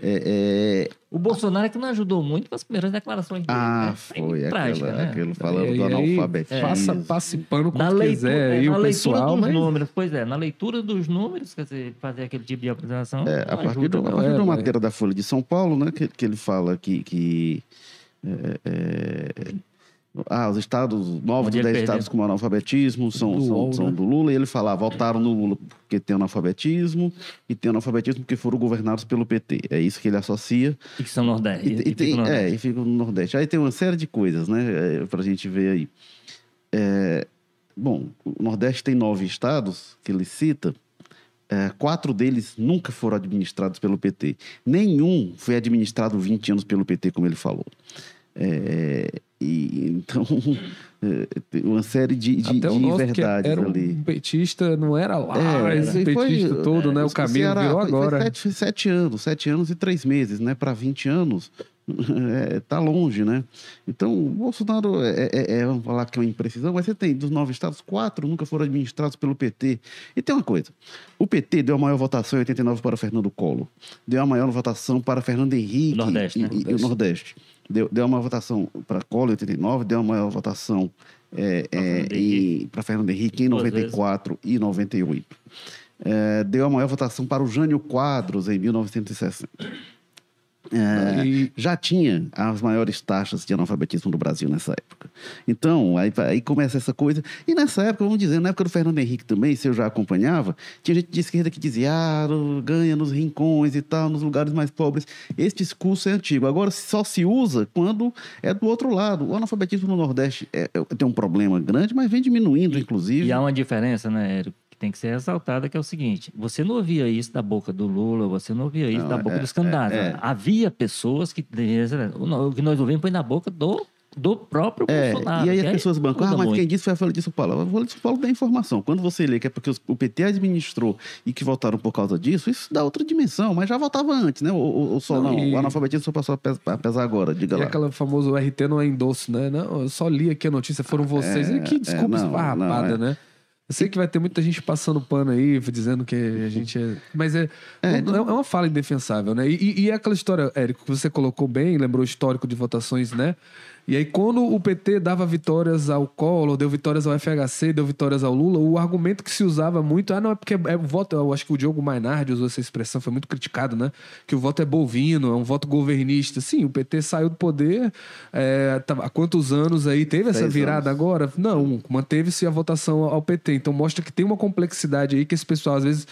Speaker 2: É, é,
Speaker 4: O Bolsonaro é que não ajudou muito com as primeiras declarações dele.
Speaker 2: ah,
Speaker 4: né?
Speaker 2: foi
Speaker 4: trágica,
Speaker 2: aquela,
Speaker 4: né?
Speaker 2: aquilo falando
Speaker 3: E
Speaker 2: do
Speaker 3: aí,
Speaker 2: analfabetismo.
Speaker 3: Faça, passe pano
Speaker 4: Na leitura,
Speaker 3: quiser
Speaker 4: é,
Speaker 3: aí
Speaker 4: na
Speaker 3: o
Speaker 4: leitura
Speaker 3: pessoal,
Speaker 4: dos
Speaker 3: mas...
Speaker 4: números, pois é, na leitura dos números, quer dizer, fazer aquele tipo de apresentação.
Speaker 2: É, a partir,
Speaker 4: ajuda,
Speaker 2: do, a
Speaker 4: não.
Speaker 2: partir
Speaker 3: é,
Speaker 2: de uma
Speaker 3: vai.
Speaker 2: matéria da Folha de São Paulo, né, que, que ele fala que, que é, é, ah, os estados, nove dos dez estados com analfabetismo são,
Speaker 3: Do
Speaker 2: são, são
Speaker 3: né?
Speaker 2: do Lula, e ele fala, ah, votaram no Lula porque tem analfabetismo, e tem analfabetismo porque foram governados pelo PT. É isso que ele associa.
Speaker 4: E que são Nordeste.
Speaker 2: E,
Speaker 4: E,
Speaker 2: e
Speaker 4: fica
Speaker 2: tem,
Speaker 4: no
Speaker 2: é,
Speaker 4: Nordeste.
Speaker 2: e fica no Nordeste. Aí tem uma série de coisas, né, é, pra gente ver aí. É, bom, o Nordeste tem nove estados que ele cita, é, quatro deles nunca foram administrados pelo PT. Nenhum foi administrado 20 anos pelo PT, como ele falou. É, e, então, é, uma série de, de,
Speaker 3: Até o
Speaker 2: de verdades
Speaker 3: era
Speaker 2: ali.
Speaker 3: um petista, não era lá,
Speaker 2: É,
Speaker 3: esse
Speaker 2: e foi,
Speaker 3: petista todo, né? O caminho
Speaker 2: Ceará
Speaker 3: virou
Speaker 2: foi- foi
Speaker 3: agora.
Speaker 2: sete, sete anos, sete anos e três meses, né? Para 20 anos, é, tá longe, né? Então, o Bolsonaro, é, é- é- vamos falar que é uma imprecisão, mas você tem dos nove estados, quatro nunca foram administrados pelo PT. E tem uma coisa, o PT deu a maior votação em 89 para o Fernando Collor, deu a maior votação para Fernando Henrique
Speaker 4: Nordeste,
Speaker 2: e,
Speaker 4: né?
Speaker 2: e- e o Nordeste. Deu, deu uma votação para Collor em 89, deu uma maior votação é, é, para Fernando Henrique em
Speaker 4: Duas vezes.
Speaker 2: 94 e 98. É, deu a maior votação para o Jânio Quadros em 1960. É,
Speaker 3: E-
Speaker 2: já tinha as maiores taxas de analfabetismo do Brasil nessa época. Então, aí, aí começa essa coisa. E nessa época, vamos dizer, na época do Fernando Henrique também, se eu já acompanhava, tinha gente de esquerda que dizia, ah, ganha nos rincões e tal, nos lugares mais pobres. Esse discurso é antigo. Agora, só se usa quando é do outro lado. O analfabetismo no Nordeste é- é- tem um problema grande, mas vem diminuindo, inclusive.
Speaker 4: E há uma diferença, né, Érico, que tem que ser ressaltada, que é o seguinte: você não ouvia isso da boca do Lula, você não ouvia isso
Speaker 2: Não,
Speaker 4: da boca
Speaker 2: é-
Speaker 4: dos candidatos.
Speaker 2: é- é.
Speaker 4: Havia pessoas que. O que nós ouvimos foi na boca do, do próprio
Speaker 2: É,
Speaker 4: Bolsonaro.
Speaker 2: e aí as pessoas bancam, ah, mas
Speaker 4: muito.
Speaker 2: quem disse foi a Folha de São Paulo. A Folha de São Paulo dá informação. Quando você lê que é porque os- o PT administrou e que votaram por causa disso, isso dá outra dimensão, mas já votava antes, né? O, o, o, só,
Speaker 3: Não,
Speaker 2: não,
Speaker 3: e-
Speaker 2: o analfabetismo só passou a pes- a pesar agora, diga
Speaker 3: E
Speaker 2: lá.
Speaker 3: aquela famoso RT não é endosso, né? Não, eu só li aqui a notícia, foram vocês.
Speaker 2: É,
Speaker 3: que desculpa
Speaker 2: é, não,
Speaker 3: esfarrapada,
Speaker 2: não, é.
Speaker 3: né? Eu sei que vai ter muita gente passando pano aí, dizendo que a gente é. Mas é, é, é uma fala indefensável, né? E, e- e é aquela história, Érico, que você colocou bem, lembrou o histórico de votações, né? E aí, quando o PT dava vitórias ao Collor, deu vitórias ao FHC, deu vitórias ao Lula, o argumento que se usava muito, ah, não, é porque é o voto, eu acho que o Diogo Mainardi usou essa expressão, foi muito criticado, né? Que o voto é bovino, é um voto governista. Sim, o PT saiu do poder é, tá- há quantos anos aí? Teve essa virada
Speaker 2: anos.
Speaker 3: agora? Não, manteve-se a votação ao PT. Então mostra que tem uma complexidade aí que esse pessoal, às vezes,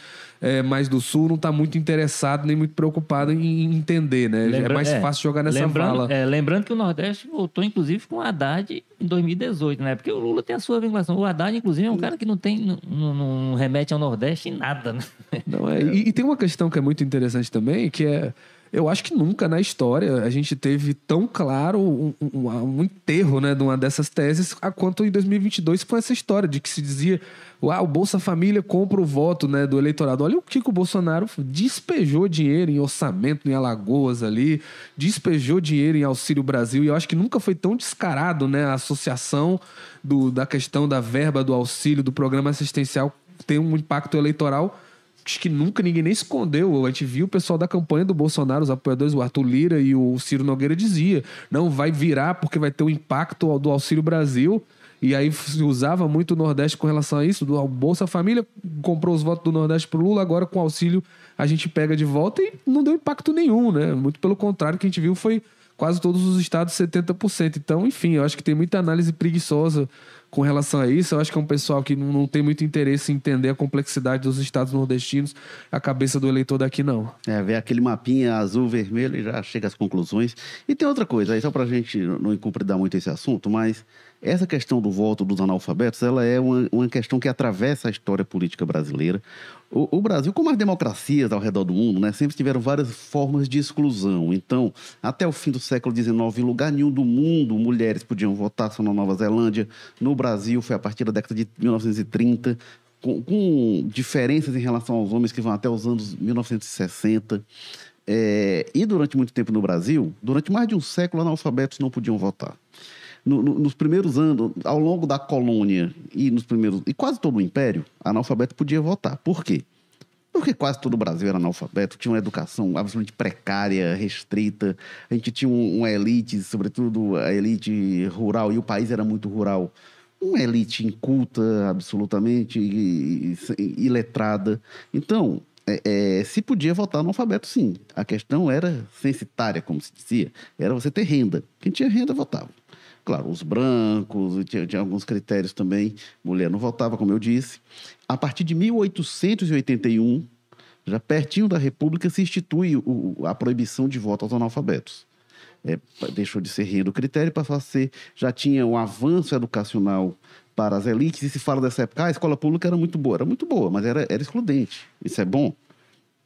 Speaker 3: é, mais do Sul, não está muito interessado nem muito preocupado em entender, né? é
Speaker 4: Lembra-
Speaker 3: mais
Speaker 4: é,
Speaker 3: fácil jogar nessa
Speaker 4: lembrando,
Speaker 3: vala.
Speaker 4: é, lembrando que o Nordeste voltou, inclusive, com o Haddad em 2018, né? Porque o Lula tem a sua vinculação. O Haddad, inclusive, é um cara que não tem, não- não remete ao Nordeste em nada, né?
Speaker 3: Não, é, E, e tem uma questão que é muito interessante também, que é. Eu acho que nunca na história a gente teve tão claro um, um- um enterro né, de uma dessas teses a quanto em 2022 com essa história de que se dizia ah, o Bolsa Família compra o voto né, do eleitorado. Olha o que, que o Bolsonaro despejou dinheiro em orçamento em Alagoas ali, despejou dinheiro em Auxílio Brasil e eu acho que nunca foi tão descarado né, a associação do, da questão da verba do auxílio, do programa assistencial ter um impacto eleitoral acho que nunca ninguém nem escondeu. A gente viu o pessoal da campanha do Bolsonaro, os apoiadores, o Arthur Lira e o Ciro Nogueira dizia, não vai virar porque vai ter o impacto do Auxílio Brasil. E aí se usava muito o Nordeste com relação a isso, do Bolsa Família comprou os votos do Nordeste pro Lula, agora com auxílio a gente pega de volta e não deu impacto nenhum, né? Muito pelo contrário, o que a gente viu foi quase todos os estados 70%. Então, enfim, eu acho que tem muita análise preguiçosa com relação a isso, eu acho que é um pessoal que não, não tem muito interesse em entender a complexidade dos estados nordestinos, a cabeça do eleitor daqui não.
Speaker 2: É, ver aquele mapinha azul, vermelho e já chega às conclusões. E tem outra coisa, aí só pra gente não incumpridar muito esse assunto, mas essa questão do voto dos analfabetos, ela é uma, uma questão que atravessa a história política brasileira. O, o, Brasil, como as democracias ao redor do mundo, né, sempre tiveram várias formas de exclusão. Então, até o fim do século XIX, em lugar nenhum do mundo, mulheres podiam votar, só na Nova Zelândia. No Brasil, foi a partir da década de 1930, com, com diferenças em relação aos homens que vão até os anos 1960. É, e durante muito tempo no Brasil, durante mais de um século, analfabetos não podiam votar no, no, nos primeiros anos, ao longo da colônia e nos primeiros e quase todo o império, analfabeto podia votar. Por quê? Porque quase todo o Brasil era analfabeto, tinha uma educação absolutamente precária, restrita. A gente tinha uma elite, sobretudo a elite rural, e o país era muito rural. Uma elite inculta, absolutamente iletrada. Então, é, é, se podia votar analfabeto, sim. A questão era censitária, como se dizia. Era você ter renda. Quem tinha renda votava. Claro, os brancos, tinha, tinha, alguns critérios também. Mulher não votava, como eu disse. A partir de 1881, já pertinho da República, se institui o, a proibição de voto aos analfabetos. É, deixou de ser renda o critério passou a ser. Já tinha um avanço educacional para as elites, e se fala dessa época, ah, a escola pública era muito boa. Era muito boa, mas era, era excludente. Isso é bom?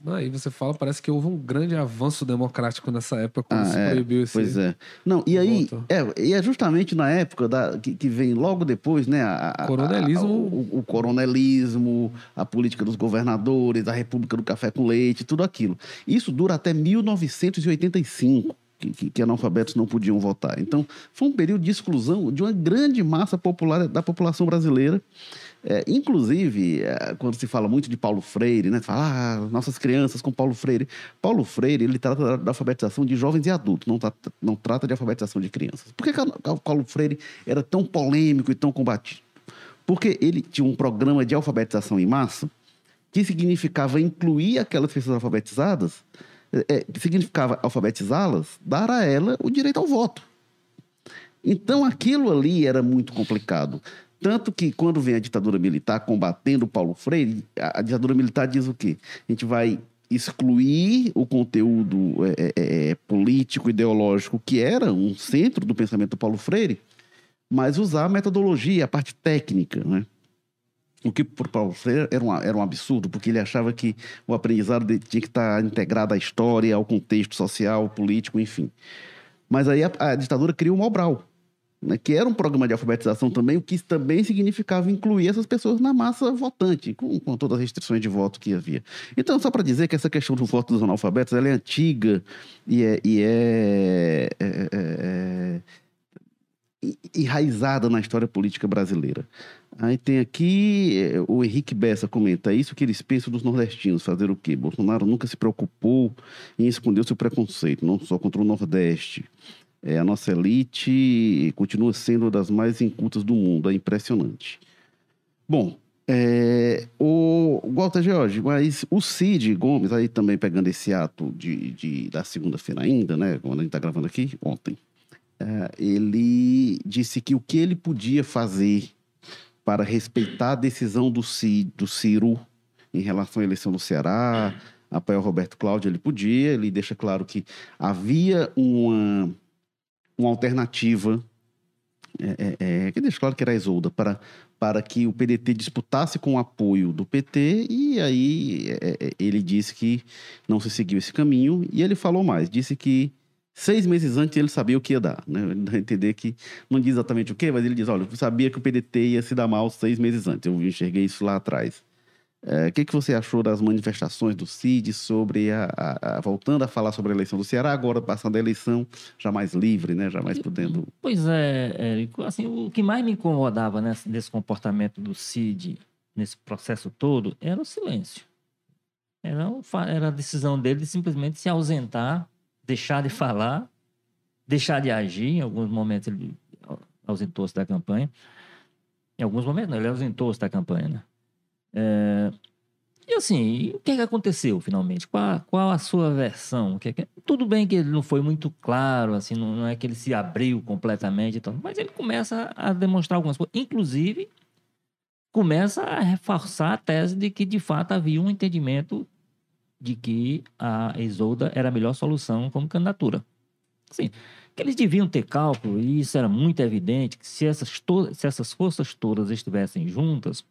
Speaker 3: Aí você fala, parece que houve um grande avanço democrático nessa época quando ah, se
Speaker 2: é,
Speaker 3: proibiu esse.
Speaker 2: Pois é. Não, e aí, é, e é justamente na época da, que, que vem logo depois, né? A,
Speaker 3: coronelismo. A, a,
Speaker 2: o, o, coronelismo, a política dos governadores, a República do Café com Leite, tudo aquilo. Isso dura até 1985. Que, que, que, analfabetos não podiam votar. Então, foi um período de exclusão de uma grande massa popular da população brasileira é, inclusive, é, quando se fala muito de Paulo Freire, né? Fala, ah, nossas crianças com Paulo Freire. Paulo Freire, ele trata da alfabetização de jovens e adultos, não, não trata de alfabetização de crianças. Por que, que Paulo Freire era tão polêmico e tão combatido? Porque ele tinha um programa de alfabetização em massa que significava incluir aquelas pessoas alfabetizadas, é, que significava alfabetizá-las, dar a ela o direito ao voto. Então aquilo ali era muito complicado. Tanto que quando vem a ditadura militar combatendo Paulo Freire, a, ditadura militar diz o quê? A gente vai excluir o conteúdo é, é, é, político, ideológico, que era um centro do pensamento do Paulo Freire, mas usar a metodologia, a parte técnica, né? O que para Paulo Freire era um, era um absurdo, porque ele achava que o aprendizado tinha que estar integrado à história, ao contexto social, político, enfim. Mas aí a, a ditadura criou o Mobral, né, que era um programa de alfabetização também, o que também significava incluir essas pessoas na massa votante, com, com todas as restrições de voto que havia. Então, só para dizer que essa questão do voto dos analfabetos é antiga e é, e é, é, é, é enraizada na história política brasileira. Aí tem aqui é, o Henrique Bessa comenta isso que eles pensam dos nordestinos, fazer o quê? Bolsonaro nunca se preocupou em esconder o seu preconceito, não só contra o Nordeste. É, a nossa elite continua sendo das mais incultas do mundo, é impressionante. Bom, é, o Walter George, mas o Cid Gomes, aí também pegando esse ato de, de da segunda-feira ainda, né, quando a gente está gravando aqui, ontem, é, ele disse que o que ele podia fazer para respeitar a decisão do, Cid, do Ciro em relação à eleição do Ceará, apoiar o Roberto Cláudio, ele podia, ele deixa claro que havia uma uma alternativa, é, é, é, que deixa claro que era a Isolda, para, para que o PDT disputasse com o apoio do PT, e aí é, é, ele disse que não se seguiu esse caminho, e ele falou mais, disse que seis meses antes ele sabia o que ia dar, né? Entender que não diz exatamente o que, mas ele diz, olha, eu sabia que o PDT ia se dar mal seis meses antes, eu enxerguei isso lá atrás. É, o que, que você achou das manifestações do CID sobre a, a, a, voltando a falar sobre a eleição do Ceará, agora passando a eleição já mais livre, né? Já mais podendo.
Speaker 4: Pois é, Érico. Assim, o que mais me incomodava nesse comportamento do CID, nesse processo todo, era o silêncio. Era, era a decisão dele de simplesmente se ausentar, deixar de falar, deixar de agir. Em alguns momentos ele ausentou-se da campanha. Em alguns momentos, não, ele ausentou-se da campanha, né? É, E assim, o que, é que aconteceu finalmente? Qual, qual a sua versão? O que é que- Tudo bem que ele não foi muito claro, assim, não, não é que ele se abriu completamente, então, mas ele começa a demonstrar algumas coisas. Inclusive, começa a reforçar a tese de que, de fato, havia um entendimento de que a Isolda era a melhor solução como candidatura. Assim, que eles deviam ter cálculo, e isso era muito evidente, que se essas, se essas forças todas estivessem juntas,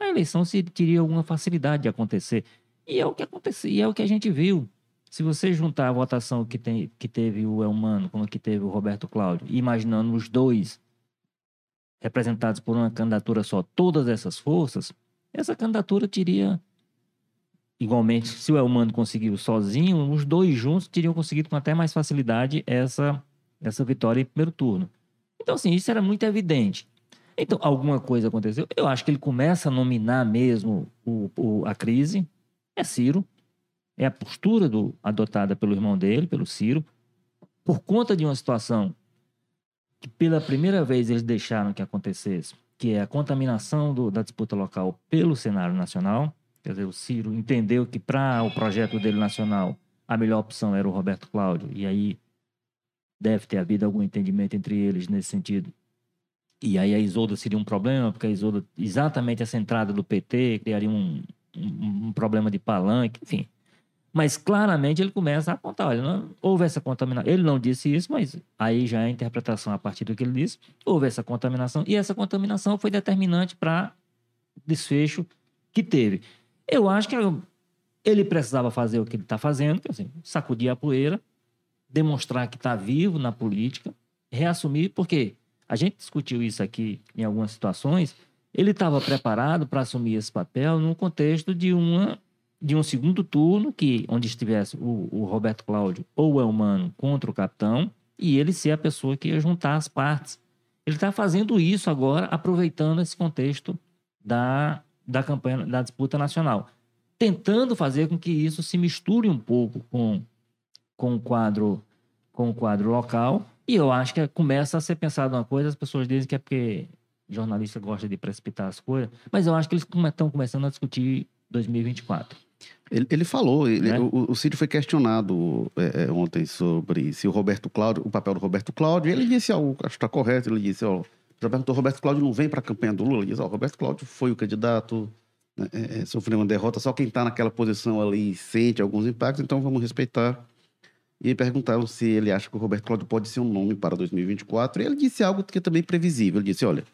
Speaker 4: a eleição se teria alguma facilidade de acontecer. E é o que aconteceu, e é o que a gente viu. Se você juntar a votação que, tem, que teve o Elmano com a que teve o Roberto Cláudio, imaginando os dois representados por uma candidatura só, todas essas forças, essa candidatura teria igualmente, se o Elmano conseguiu sozinho, os dois juntos teriam conseguido com até mais facilidade essa essa vitória em primeiro turno. Então assim, isso era muito evidente. Então, alguma coisa aconteceu. Eu acho que ele começa a nominar mesmo o, o- a crise. É Ciro. É a postura do, adotada pelo irmão dele, pelo Ciro. Por conta de uma situação que pela primeira vez eles deixaram que acontecesse, que é a contaminação do- da disputa local pelo cenário nacional. Quer dizer, o Ciro entendeu que para o projeto dele nacional a melhor opção era o Roberto Cláudio, e aí deve ter havido algum entendimento entre eles nesse sentido. E aí a Isolda seria um problema, porque a Isolda, exatamente essa entrada do PT, criaria um, um, um problema de palanque, enfim. Mas claramente ele começa a apontar, olha, não, houve essa contaminação. Ele não disse isso, mas aí já é a interpretação a partir do que ele disse. Houve essa contaminação, e essa contaminação foi determinante para desfecho que teve. Eu acho que ele precisava fazer o que ele está fazendo, que é assim, sacudir a poeira, demonstrar que está vivo na política, reassumir, porque a gente discutiu isso aqui em algumas situações. Ele estava preparado para assumir esse papel num contexto de uma de um segundo turno que onde estivesse o, o Roberto Cláudio ou o Elmano contra o capitão e ele ser a pessoa que ia juntar as partes. Ele está fazendo isso agora, aproveitando esse contexto da, da campanha da disputa nacional, tentando fazer com que isso se misture um pouco com com o quadro com o quadro local e eu acho que começa a ser pensado uma coisa, as pessoas dizem que é porque jornalista gosta de precipitar as coisas, mas eu acho que eles estão começando a discutir 2024.
Speaker 2: Ele, ele falou, ele-
Speaker 4: Né?
Speaker 2: o, o Ciro foi questionado é, é, ontem sobre se o Roberto Cláudio, o papel do Roberto Cláudio, ele disse algo, acho que está correto, ele disse, ó, perguntou, Roberto Cláudio não vem para a campanha do Lula? Ele disse, ó, Roberto Cláudio foi o candidato, né, é, é, sofreu uma derrota, só quem está naquela posição ali sente alguns impactos, então vamos respeitar. E perguntaram se ele acha que o Roberto Cláudio pode ser um nome para 2024, e ele disse algo que é também previsível, ele disse, olha,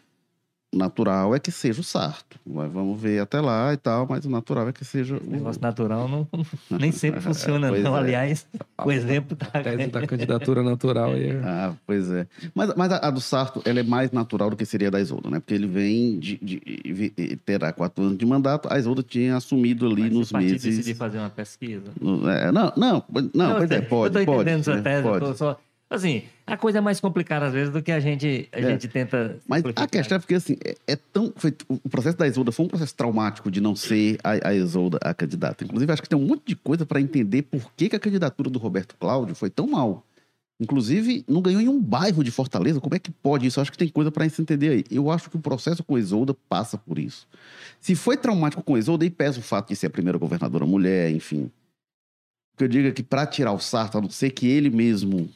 Speaker 2: natural é que seja o Sarto, mas vamos ver até lá e tal, mas o natural é que seja
Speaker 4: O
Speaker 2: o...
Speaker 4: negócio natural não, nem sempre funciona,
Speaker 2: Pois
Speaker 4: não.
Speaker 2: é.
Speaker 4: Aliás, o exemplo tá
Speaker 3: A tese da candidatura natural aí é...
Speaker 2: Ah, pois é. Mas, mas a, a do Sarto, ela é mais natural do que seria a da Isolda, né? Porque ele vem de, de- de- terá quatro anos de mandato, a Isolda tinha assumido ali
Speaker 4: Mas
Speaker 2: nos
Speaker 4: se o
Speaker 2: meses...
Speaker 4: decidir fazer uma pesquisa.
Speaker 2: no- é, não, não, não,
Speaker 4: eu
Speaker 2: pois é, pode,
Speaker 4: Eu tô
Speaker 2: pode.
Speaker 4: entendendo sua
Speaker 2: né?
Speaker 4: tese, eu
Speaker 2: pode.
Speaker 4: tô só... Assim, a coisa é mais complicada às vezes do que a gente, a
Speaker 2: É.
Speaker 4: gente tenta
Speaker 2: Mas a questão é porque, assim, é, é tão... foi- o processo da Isolda foi um processo traumático de não ser a, a Isolda a candidata. Inclusive, acho que tem um monte de coisa para entender por que, que a candidatura do Roberto Cláudio foi tão mal. Inclusive, não ganhou em um bairro de Fortaleza. Como é que pode isso? Acho que tem coisa para se entender aí. Eu acho que o processo com Isolda passa por isso. Se foi traumático com Isolda, aí pesa o fato de ser a primeira governadora mulher, enfim. Que eu digo é que para tirar o Sarto, a não ser que ele mesmo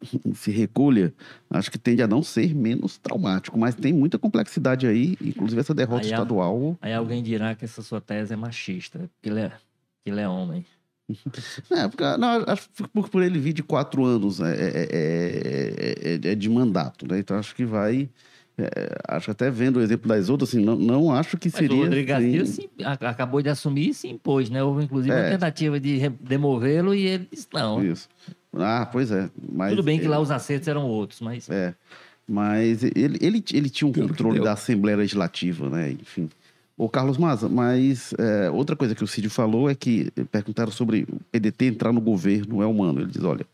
Speaker 2: se recolha, acho que tende a não ser menos traumático. Mas tem muita complexidade aí, inclusive essa derrota
Speaker 4: Aí
Speaker 2: estadual.
Speaker 4: Aí alguém dirá que essa sua tese é machista, porque ele é, que ele é homem.
Speaker 2: É, porque, não, acho que por, ele vir de quatro anos é, é- é- é- é de mandato, né? Então acho que vai. é, acho que até vendo o exemplo das outras, assim, não, não acho que
Speaker 4: Mas
Speaker 2: seria.
Speaker 4: o Rodrigo
Speaker 2: assim,
Speaker 4: a- acabou de assumir e se impôs, né? Houve inclusive uma
Speaker 2: É.
Speaker 4: tentativa de demovê-lo e ele disse não.
Speaker 2: Isso. Ah, pois é. Mas,
Speaker 4: Tudo bem que lá os acertos eram outros, mas
Speaker 2: É. Mas ele, ele, ele tinha um controle da Assembleia Legislativa, né? Enfim. Ô, Carlos Maza, mas é, outra coisa que o Cid falou é que perguntaram sobre o PDT entrar no governo é humano. Ele diz, olha,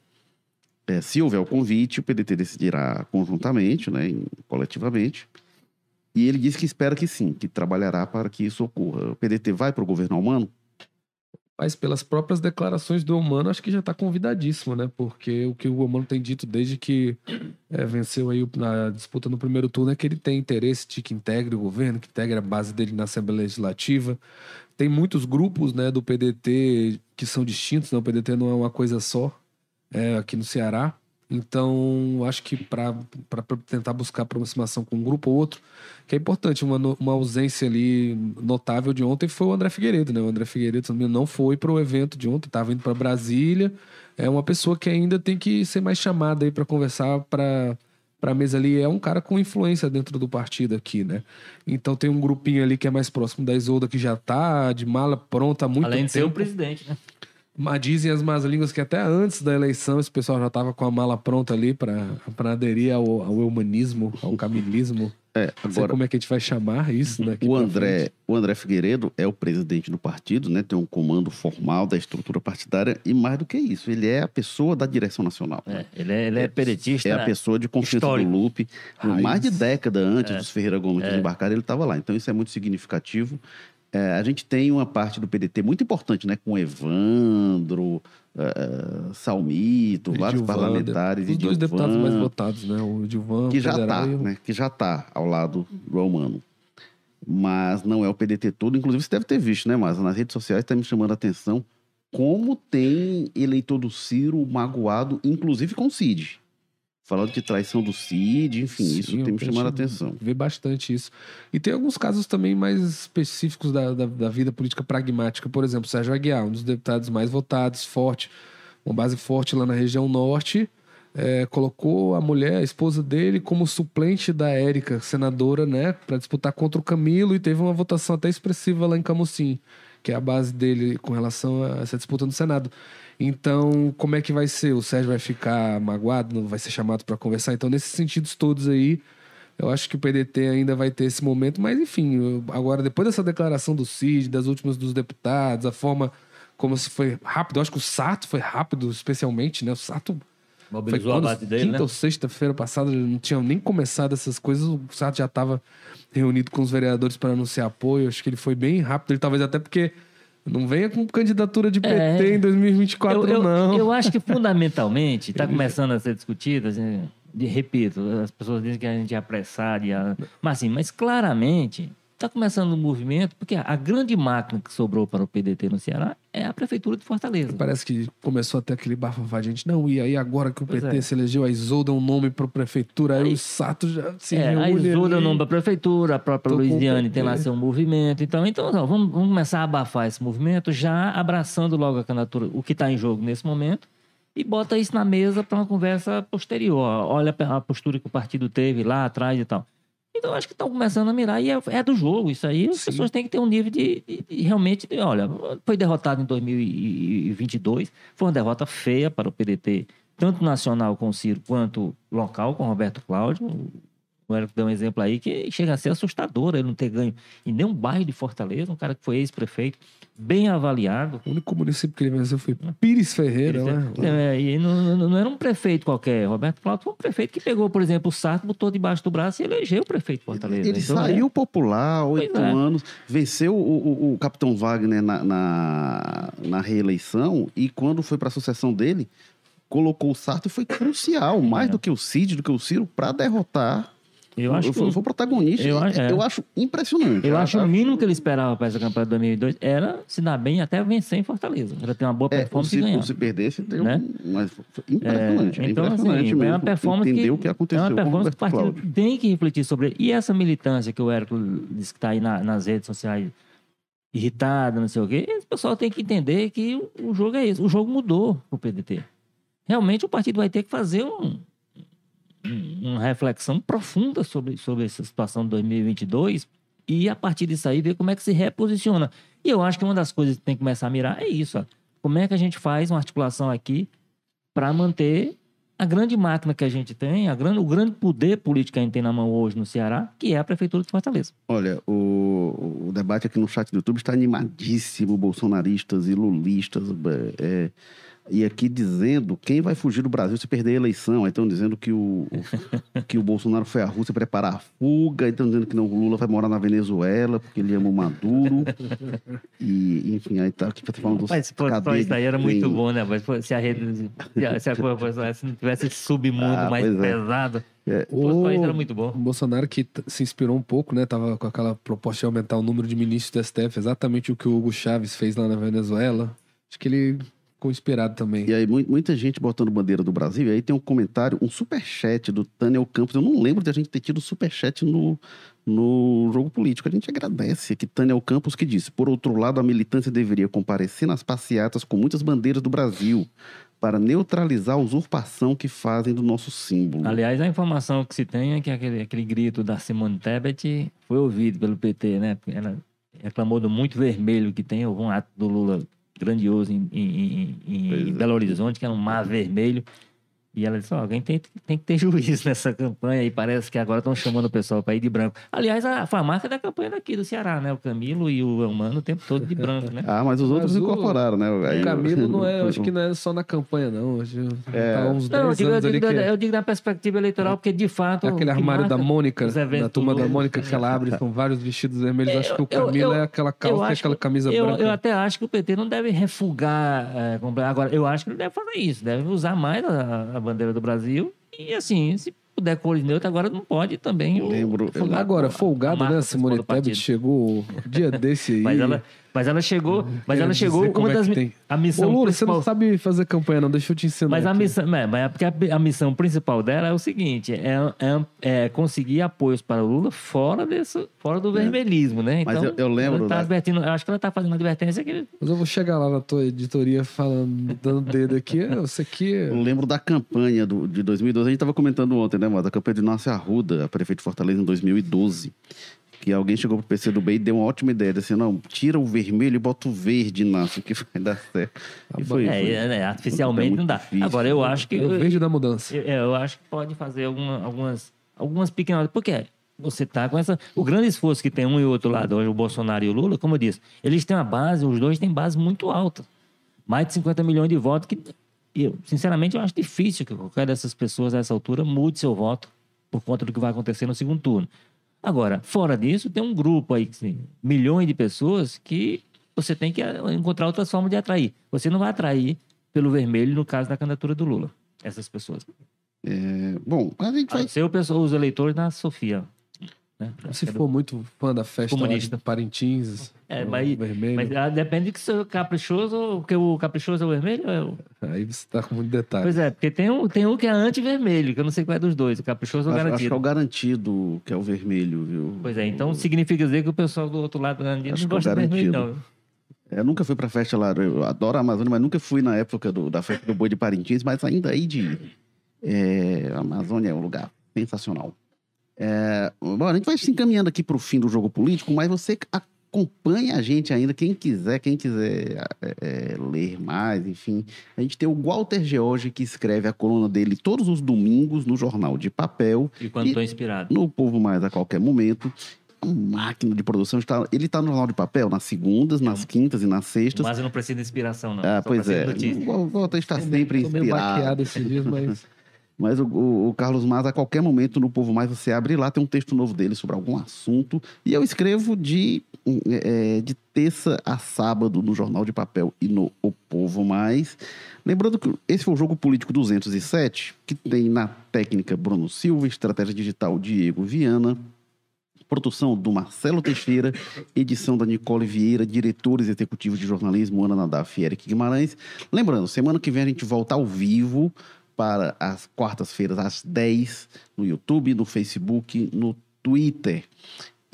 Speaker 2: é, se houver o convite, o PDT decidirá conjuntamente, né, em- coletivamente. E ele disse que espera que sim, que trabalhará para que isso ocorra. O PDT vai para o governo humano?
Speaker 3: Mas pelas próprias declarações do Omano, acho que já está convidadíssimo, né? Porque o que o Omano tem dito desde que eh, venceu aí na disputa no primeiro turno é que ele tem interesse de que integre o governo, que integre a base dele na Assembleia Legislativa. tem muitos grupos né, do PDT que são distintos, né? o PDT não é uma coisa só é, aqui no Ceará. Então, acho que para tentar buscar aproximação com um grupo ou outro, que é importante, uma, uma ausência ali notável de ontem foi o André Figueiredo, né? O André Figueiredo não foi para o evento de ontem, estava indo para Brasília. É uma pessoa que ainda tem que ser mais chamada aí para conversar para para a mesa ali é um cara com influência dentro do partido aqui, né? Então tem um grupinho ali que é mais próximo da Isolda que já tá de mala pronta há muito
Speaker 4: Além
Speaker 3: tempo.
Speaker 4: de ser o presidente, né?
Speaker 3: Mas dizem as más línguas que até antes da eleição esse pessoal já estava com a mala pronta ali para aderir ao, ao humanismo, ao camilismo.
Speaker 2: É,
Speaker 3: Não sei
Speaker 2: agora,
Speaker 3: como é que a gente vai chamar isso daqui
Speaker 2: o André,
Speaker 3: frente.
Speaker 2: o André Figueiredo é o presidente do partido, né? Tem um comando formal da estrutura partidária e mais do que isso, ele é a pessoa da direção nacional.
Speaker 4: É, ele é, ele é peretista.
Speaker 2: É a pessoa de confiança
Speaker 4: histórico.
Speaker 2: do Lupe.
Speaker 3: Raiz.
Speaker 2: mais de década antes
Speaker 4: É.
Speaker 2: dos Ferreira Gomes desembarcarem, ele estava lá. Então isso é muito significativo. É, a gente tem uma parte do PDT muito importante, né? Com Evandro, eh, Salmito, vários
Speaker 3: Edilvan,
Speaker 2: parlamentares.
Speaker 3: Os dois deputados mais votados, né? O Dilvan,
Speaker 2: que já está,
Speaker 3: e o-
Speaker 2: né? Que já está ao lado do Almano. Mas não é o PDT todo. Inclusive, você deve ter visto, né, Mas nas redes sociais está me chamando a atenção como tem eleitor do Ciro magoado, inclusive com o Cid. Falando de traição do Cid, enfim,
Speaker 3: Sim,
Speaker 2: isso tem me chamado a atenção.
Speaker 3: Vê bastante isso. E tem alguns casos também mais específicos da, da, da vida política pragmática. Por exemplo, Sérgio Aguiar, um dos deputados mais votados, forte, uma base forte lá na região norte, é, colocou a mulher, a esposa dele, como suplente da Érica, senadora, né, para disputar contra o Camilo e teve uma votação até expressiva lá em Camusim, que é a base dele com relação a essa disputa no Senado. Então, como é que vai ser? O Sérgio vai ficar magoado, não vai ser chamado para conversar? Então, nesses sentidos todos aí, eu acho que o PDT ainda vai ter esse momento, mas enfim, agora depois dessa declaração do Cid, das últimas dos deputados, a forma como se foi rápido, eu acho que o Sato foi rápido, especialmente, né? O Sato foi
Speaker 4: Mobilizou a
Speaker 3: quando,
Speaker 4: base dele,
Speaker 3: quinta
Speaker 4: né?
Speaker 3: ou sexta-feira passada, não tinha nem começado essas coisas, o Sato já estava reunido com os vereadores para anunciar apoio, acho que ele foi bem rápido, ele talvez até porque não venha com candidatura de PT
Speaker 4: É.
Speaker 3: em 2024
Speaker 4: eu, eu,
Speaker 3: não.
Speaker 4: eu acho que fundamentalmente está começando a ser discutido, assim, de- repito, as pessoas dizem que a gente é apressado, e a- mas assim, mas claramente está começando um movimento, porque a grande máquina que sobrou para o PDT no Ceará é a Prefeitura de Fortaleza.
Speaker 3: Parece que começou até aquele bafafá, gente. Não, e aí agora que o
Speaker 4: Pois
Speaker 3: PT
Speaker 4: é.
Speaker 3: se elegeu, a Isolda é um nome para prefeitura, aí,
Speaker 4: Aí-
Speaker 3: o Sato já se
Speaker 4: É, a Isolda é o
Speaker 3: ali.
Speaker 4: nome da prefeitura, a própria
Speaker 3: Tô
Speaker 4: Luiziane tem lá seu movimento. Então, então ó, vamos, vamos começar a abafar esse movimento, já abraçando logo a candidatura, o que está em jogo nesse momento, e bota isso na mesa para uma conversa posterior. Olha a postura que o partido teve lá atrás e tal. Então, acho que estão começando a mirar, e é, é do jogo isso aí. As
Speaker 3: Sim.
Speaker 4: pessoas têm que ter um nível de, de- de realmente. de, olha, foi derrotado em 2022, foi uma derrota feia para o PDT, tanto nacional com o Ciro, quanto local com o Roberto Cláudio. O Érico deu um exemplo aí que chega a ser assustador ele não ter ganho em nenhum bairro de Fortaleza, um cara que foi ex-prefeito, bem avaliado.
Speaker 3: O único município que ele venceu foi Pires Ferreira, né?
Speaker 4: É, e não, não- não era um prefeito qualquer. Roberto Cláudio foi um prefeito que pegou, por exemplo, o Sarto, botou debaixo do braço e elegeu o prefeito de Fortaleza.
Speaker 2: Ele
Speaker 4: Então,
Speaker 2: saiu popular,
Speaker 4: Pois
Speaker 2: oito
Speaker 4: é.
Speaker 2: anos, venceu o, o- o capitão Wagner na, na, na reeleição e quando foi para a sucessão dele, colocou o Sarto e foi crucial, mais
Speaker 4: É.
Speaker 2: do que o Cid, do que o Ciro, para derrotar.
Speaker 4: Eu acho que
Speaker 2: foi, foi o protagonista.
Speaker 4: eu
Speaker 2: Eu,
Speaker 4: acho- é.
Speaker 2: eu acho impressionante.
Speaker 4: Eu acho o mínimo que ele esperava para essa campanha de 2002 era se dar bem até vencer em Fortaleza. Era ter uma boa
Speaker 2: É, o
Speaker 4: performance e
Speaker 2: se,
Speaker 4: ganhar.
Speaker 2: se perdesse, deu
Speaker 4: Né?
Speaker 2: um- mas foi impressionante. é
Speaker 4: então,
Speaker 2: impressionante
Speaker 4: assim,
Speaker 2: mesmo.
Speaker 4: é uma performance
Speaker 2: Entender
Speaker 4: que,
Speaker 2: o que aconteceu
Speaker 4: é uma
Speaker 2: o
Speaker 4: performance que o partido
Speaker 2: Cláudio.
Speaker 4: tem que refletir sobre. E essa militância que o Érico disse que está aí na- nas redes sociais irritada, não sei o quê, esse pessoal tem que entender que o, o jogo é esse. O jogo mudou pro PDT. Realmente o partido vai ter que fazer um- uma reflexão profunda sobre, sobre essa situação de 2022 e a partir disso aí ver como é que se reposiciona. E eu acho que uma das coisas que tem que começar a mirar é isso. Ó. Como é que a gente faz uma articulação aqui para manter a grande máquina que a gente tem, a grande, o grande poder político que a gente tem na mão hoje no Ceará, que é a Prefeitura de Fortaleza.
Speaker 2: Olha, o, o debate aqui no chat do YouTube está animadíssimo, bolsonaristas e lulistas. é, e aqui dizendo quem vai fugir do Brasil se perder a eleição. Aí estão dizendo que o, o- que o Bolsonaro foi à Rússia preparar a fuga. Aí estão dizendo que não, o Lula vai morar na Venezuela porque ele ama o Maduro. E, enfim, aí tá aqui tá falando dos
Speaker 4: Mas pô,
Speaker 2: cadeia
Speaker 4: isso aí
Speaker 2: de
Speaker 4: era muito bom, né? Mas pô, se a rede. Se, a, coisa fosse- se não tivesse esse submundo
Speaker 2: Ah,
Speaker 4: mais
Speaker 2: é.
Speaker 4: pesado. O nosso país era muito
Speaker 3: O
Speaker 4: bom.
Speaker 3: Bolsonaro que se inspirou um pouco, né? Tava com aquela proposta de aumentar o número de ministros do STF, exatamente o que o Hugo Chávez fez lá na Venezuela. Acho que ele ficou inspirado também.
Speaker 2: E aí, mu- muita gente botando bandeira do Brasil. E aí tem um comentário, um superchat do Tânel Campos. Eu não lembro de a gente ter tido superchat no, no jogo político. A gente agradece aqui Tânel Campos que disse: por outro lado, a militância deveria comparecer nas passeatas com muitas bandeiras do Brasil para neutralizar a usurpação que fazem do nosso símbolo.
Speaker 4: Aliás, a informação que se tem é que aquele, aquele grito da Simone Tebet foi ouvido pelo PT, né? Ela reclamou do muito vermelho que tem. Houve um ato do Lula grandioso em, em- em- em
Speaker 2: é.
Speaker 4: Belo Horizonte, que era um mar vermelho. E ela disse: ó, alguém tem, tem que ter juízo nessa campanha. E parece que agora estão chamando o pessoal para ir de branco. Aliás, a, foi a marca da campanha daqui do Ceará, né? O Camilo e o Elmano o tempo todo de branco, né?
Speaker 2: Ah, mas os outros
Speaker 3: Mas o-
Speaker 2: incorporaram, né? Aí-
Speaker 3: O Camilo não é, eu acho que não é só na campanha, não.
Speaker 2: É.
Speaker 3: tá há uns 10
Speaker 4: Não, eu digo, eu,
Speaker 3: que...
Speaker 4: da- eu digo da perspectiva eleitoral, porque de fato.
Speaker 3: Aquele
Speaker 4: o que
Speaker 3: armário da Mônica, da turma da Mônica, que ela abre com vários vestidos vermelhos.
Speaker 4: É,
Speaker 3: acho que o
Speaker 4: eu-
Speaker 3: Camilo
Speaker 4: eu-
Speaker 3: é aquela
Speaker 4: eu
Speaker 3: calça e
Speaker 4: acho
Speaker 3: aquela
Speaker 4: que-
Speaker 3: camisa
Speaker 4: eu,
Speaker 3: branca.
Speaker 4: Eu até acho que o PT não deve refugar. é, agora, eu acho que ele deve fazer isso, deve usar mais a, a bandeira do Brasil. E assim, se puder cores neutras, agora não pode também. o-
Speaker 2: Lembro-
Speaker 3: Agora, folgado, né? Simone Tebet chegou dia desse aí.
Speaker 4: Mas ela, mas ela chegou. Mas ela chegou. Uma
Speaker 3: é
Speaker 4: das
Speaker 3: tem.
Speaker 4: a
Speaker 3: Ô,
Speaker 4: missão
Speaker 3: Lula, você
Speaker 4: principal.
Speaker 3: não sabe fazer campanha, não. Deixa eu te ensinar.
Speaker 4: Mas a
Speaker 3: aqui.
Speaker 4: missão, é, mas é porque a, a missão principal dela é o seguinte: é, é- é conseguir apoios para o Lula fora, desse, fora do vermelhismo, né?
Speaker 2: Mas
Speaker 4: Então,
Speaker 2: eu- eu lembro
Speaker 4: ela Tá
Speaker 2: da-
Speaker 4: advertindo, eu acho que ela está fazendo uma advertência que ele
Speaker 3: Mas eu vou chegar lá na tua editoria falando, dando dedo aqui. É, Você aqui.
Speaker 2: Eu lembro da campanha do, de 2012. A gente estava comentando ontem, né, mano? A campanha de Inácio Arruda, a prefeito de Fortaleza, em 2012. Que alguém chegou pro PC do bem e deu uma ótima ideia. Disse, não, tira o vermelho e bota o verde, Inácio, que vai dar certo. E foi,
Speaker 4: É,
Speaker 2: foi.
Speaker 4: é, né, artificialmente não dá.
Speaker 2: difícil.
Speaker 4: Agora, eu acho que.
Speaker 3: É o verde da mudança.
Speaker 4: Eu, eu acho que pode fazer alguma- algumas, algumas pequenas. Porque você tá com essa. O grande esforço que tem um e outro lado, hoje o Bolsonaro e o Lula, como eu disse, eles têm uma base, os dois têm base muito alta. Mais de 50 milhões de votos que. e Eu, sinceramente, eu acho difícil que qualquer dessas pessoas a essa altura mude seu voto por conta do que vai acontecer no segundo turno. Agora, fora disso, tem um grupo aí, assim, milhões de pessoas que você tem que eh, encontrar outras formas de atrair. Você não vai atrair pelo vermelho no caso da candidatura do Lula. Essas pessoas.
Speaker 2: É, bom, a gente vai.
Speaker 4: A ser o pessoal- os eleitores da Sofia. Né?
Speaker 3: Se for muito fã da festa lá
Speaker 4: Comunista.
Speaker 3: de Parintins,
Speaker 4: É,
Speaker 3: o
Speaker 4: mas,
Speaker 3: vermelho,
Speaker 4: mas ah, depende que seu caprichoso, porque o caprichoso é o vermelho. É o...
Speaker 3: aí você tá com muito detalhe.
Speaker 4: Pois é, porque tem um, tem um que é anti-vermelho, que eu não sei qual é dos dois, o caprichoso ou o
Speaker 2: Acho, acho que é
Speaker 4: garantido.
Speaker 2: o garantido, que é o vermelho, viu?
Speaker 4: Pois é, então significa dizer que o pessoal do outro lado da Andina
Speaker 2: Acho
Speaker 4: não
Speaker 2: que é o
Speaker 4: gosta de vermelho, não.
Speaker 2: garantido. É, Eu nunca fui pra festa lá, eu adoro a Amazônia, mas nunca fui na época do- da festa do boi de Parintins, mas ainda aí de. É, a Amazônia é um lugar sensacional. É, bom, a gente vai se encaminhando aqui pro fim do jogo político, mas você acompanha a gente ainda, quem quiser, quem quiser é, é, ler mais, enfim. A gente tem o Walter George, que escreve a coluna dele todos os domingos no jornal de papel
Speaker 4: E quando estou inspirado.
Speaker 2: no Povo Mais a qualquer momento. Uma máquina de produção. Está, ele está no jornal de papel nas segundas, nas quintas e nas sextas.
Speaker 4: Mas eu não preciso de inspiração, não.
Speaker 2: Ah,
Speaker 4: Só
Speaker 2: pois é. O Walter está sempre
Speaker 3: Tô meio
Speaker 2: inspirado.
Speaker 3: baqueado esses dias, mas
Speaker 2: Mas o, o- o Carlos Mas, a qualquer momento no Povo Mais, você abre lá, tem um texto novo dele sobre algum assunto. E eu escrevo de, eh, de terça a sábado no Jornal de Papel e no O Povo Mais. Lembrando que esse foi o Jogo Político 207, que tem na técnica Bruno Silva, estratégia digital Diego Viana, produção do Marcelo Teixeira, edição da Nicole Vieira, diretores executivos de jornalismo Ana Nadaf e Eric Guimarães. Lembrando, semana que vem a gente volta ao vivo para as quartas-feiras às 10 no YouTube, no Facebook, no Twitter.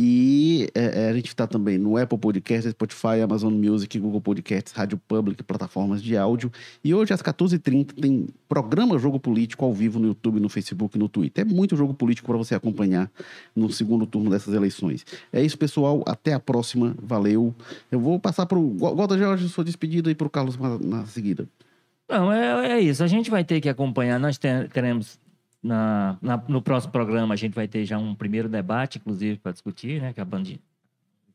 Speaker 2: E é, é, a gente está também no Apple Podcasts, Spotify, Amazon Music, Google Podcasts, Rádio Public, plataformas de áudio. E hoje, às 14h30, tem programa Jogo Político ao vivo no YouTube, no Facebook no Twitter. É muito jogo político para você acompanhar no segundo turno dessas eleições. É isso, pessoal. Até a próxima. Valeu. Eu vou passar para o Walter Jorge, sua despedida, e para o Carlos na seguida.
Speaker 4: Não, é, é isso. A gente vai ter que acompanhar. Nós te- teremos na, na- no próximo programa, a gente vai ter já um primeiro debate, inclusive, para discutir, né? Que a Band,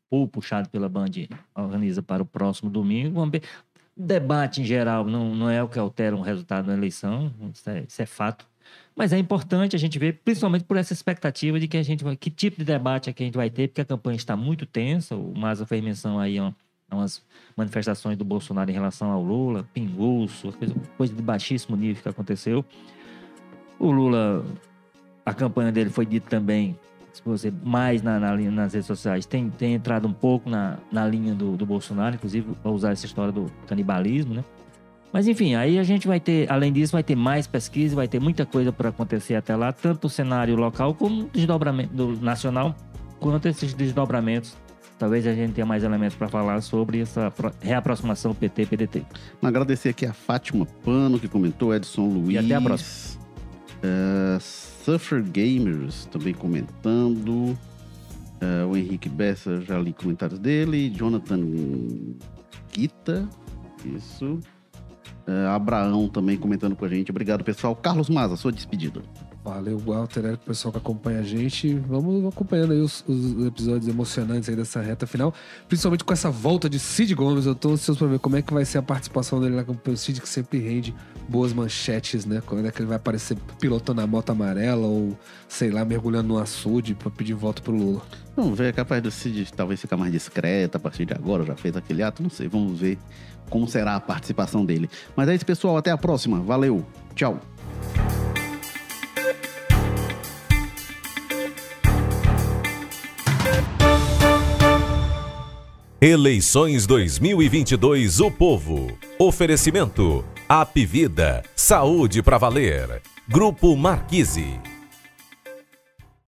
Speaker 4: ou puxado pela Band, organiza para o próximo domingo. Vamos ver. Debate em geral não, não é o que altera um resultado da eleição, isso é, isso é fato. Mas é importante a gente ver, principalmente por essa expectativa de que a gente vai, que tipo de debate é que a gente vai ter, porque a campanha está muito tensa. O Maza fez menção aí a a umas manifestações do Bolsonaro em relação ao Lula, pinguço, coisa, coisa de baixíssimo nível que aconteceu. O Lula a campanha dele foi dito também, se você mais na, na nas redes sociais, tem, tem entrado um pouco na, na linha do, do Bolsonaro, inclusive para usar essa história do canibalismo, né? Mas enfim, aí a gente vai ter, além disso, vai ter mais pesquisa, vai ter muita coisa para acontecer até lá, tanto o cenário local como desdobramento do nacional, quanto esses desdobramentos. Talvez a gente tenha mais elementos para falar sobre essa reaproximação PT-PDT.
Speaker 2: Agradecer aqui a Fátima Pano, que comentou, Edson Luiz.
Speaker 4: E até a próxima.
Speaker 2: Uh, Suffer Gamers também comentando. Uh, o Henrique Bessa, já li comentários dele. Jonathan Guita, isso. Uh, Abraão também comentando com a gente. Obrigado, pessoal. Carlos Maza, sua despedida.
Speaker 3: Valeu, Walter, é o pessoal que acompanha a gente. Vamos acompanhando aí os, os, episódios emocionantes aí dessa reta final. Principalmente com essa volta de Cid Gomes. Eu tô ansioso pra ver como é que vai ser a participação dele com o Cid, que sempre rende boas manchetes, né? Quando é que ele vai aparecer pilotando a moto amarela ou, sei lá, mergulhando no açude pra pedir voto pro Lula.
Speaker 2: Vamos ver, é capaz do Cid talvez ficar mais discreto a partir de agora, já fez aquele ato, não sei. Vamos ver como será a participação dele. Mas é isso, pessoal. Até a próxima. Valeu. Tchau.
Speaker 1: Eleições 2022 O Povo. Oferecimento. Apivida. Saúde para valer. Grupo Marquise.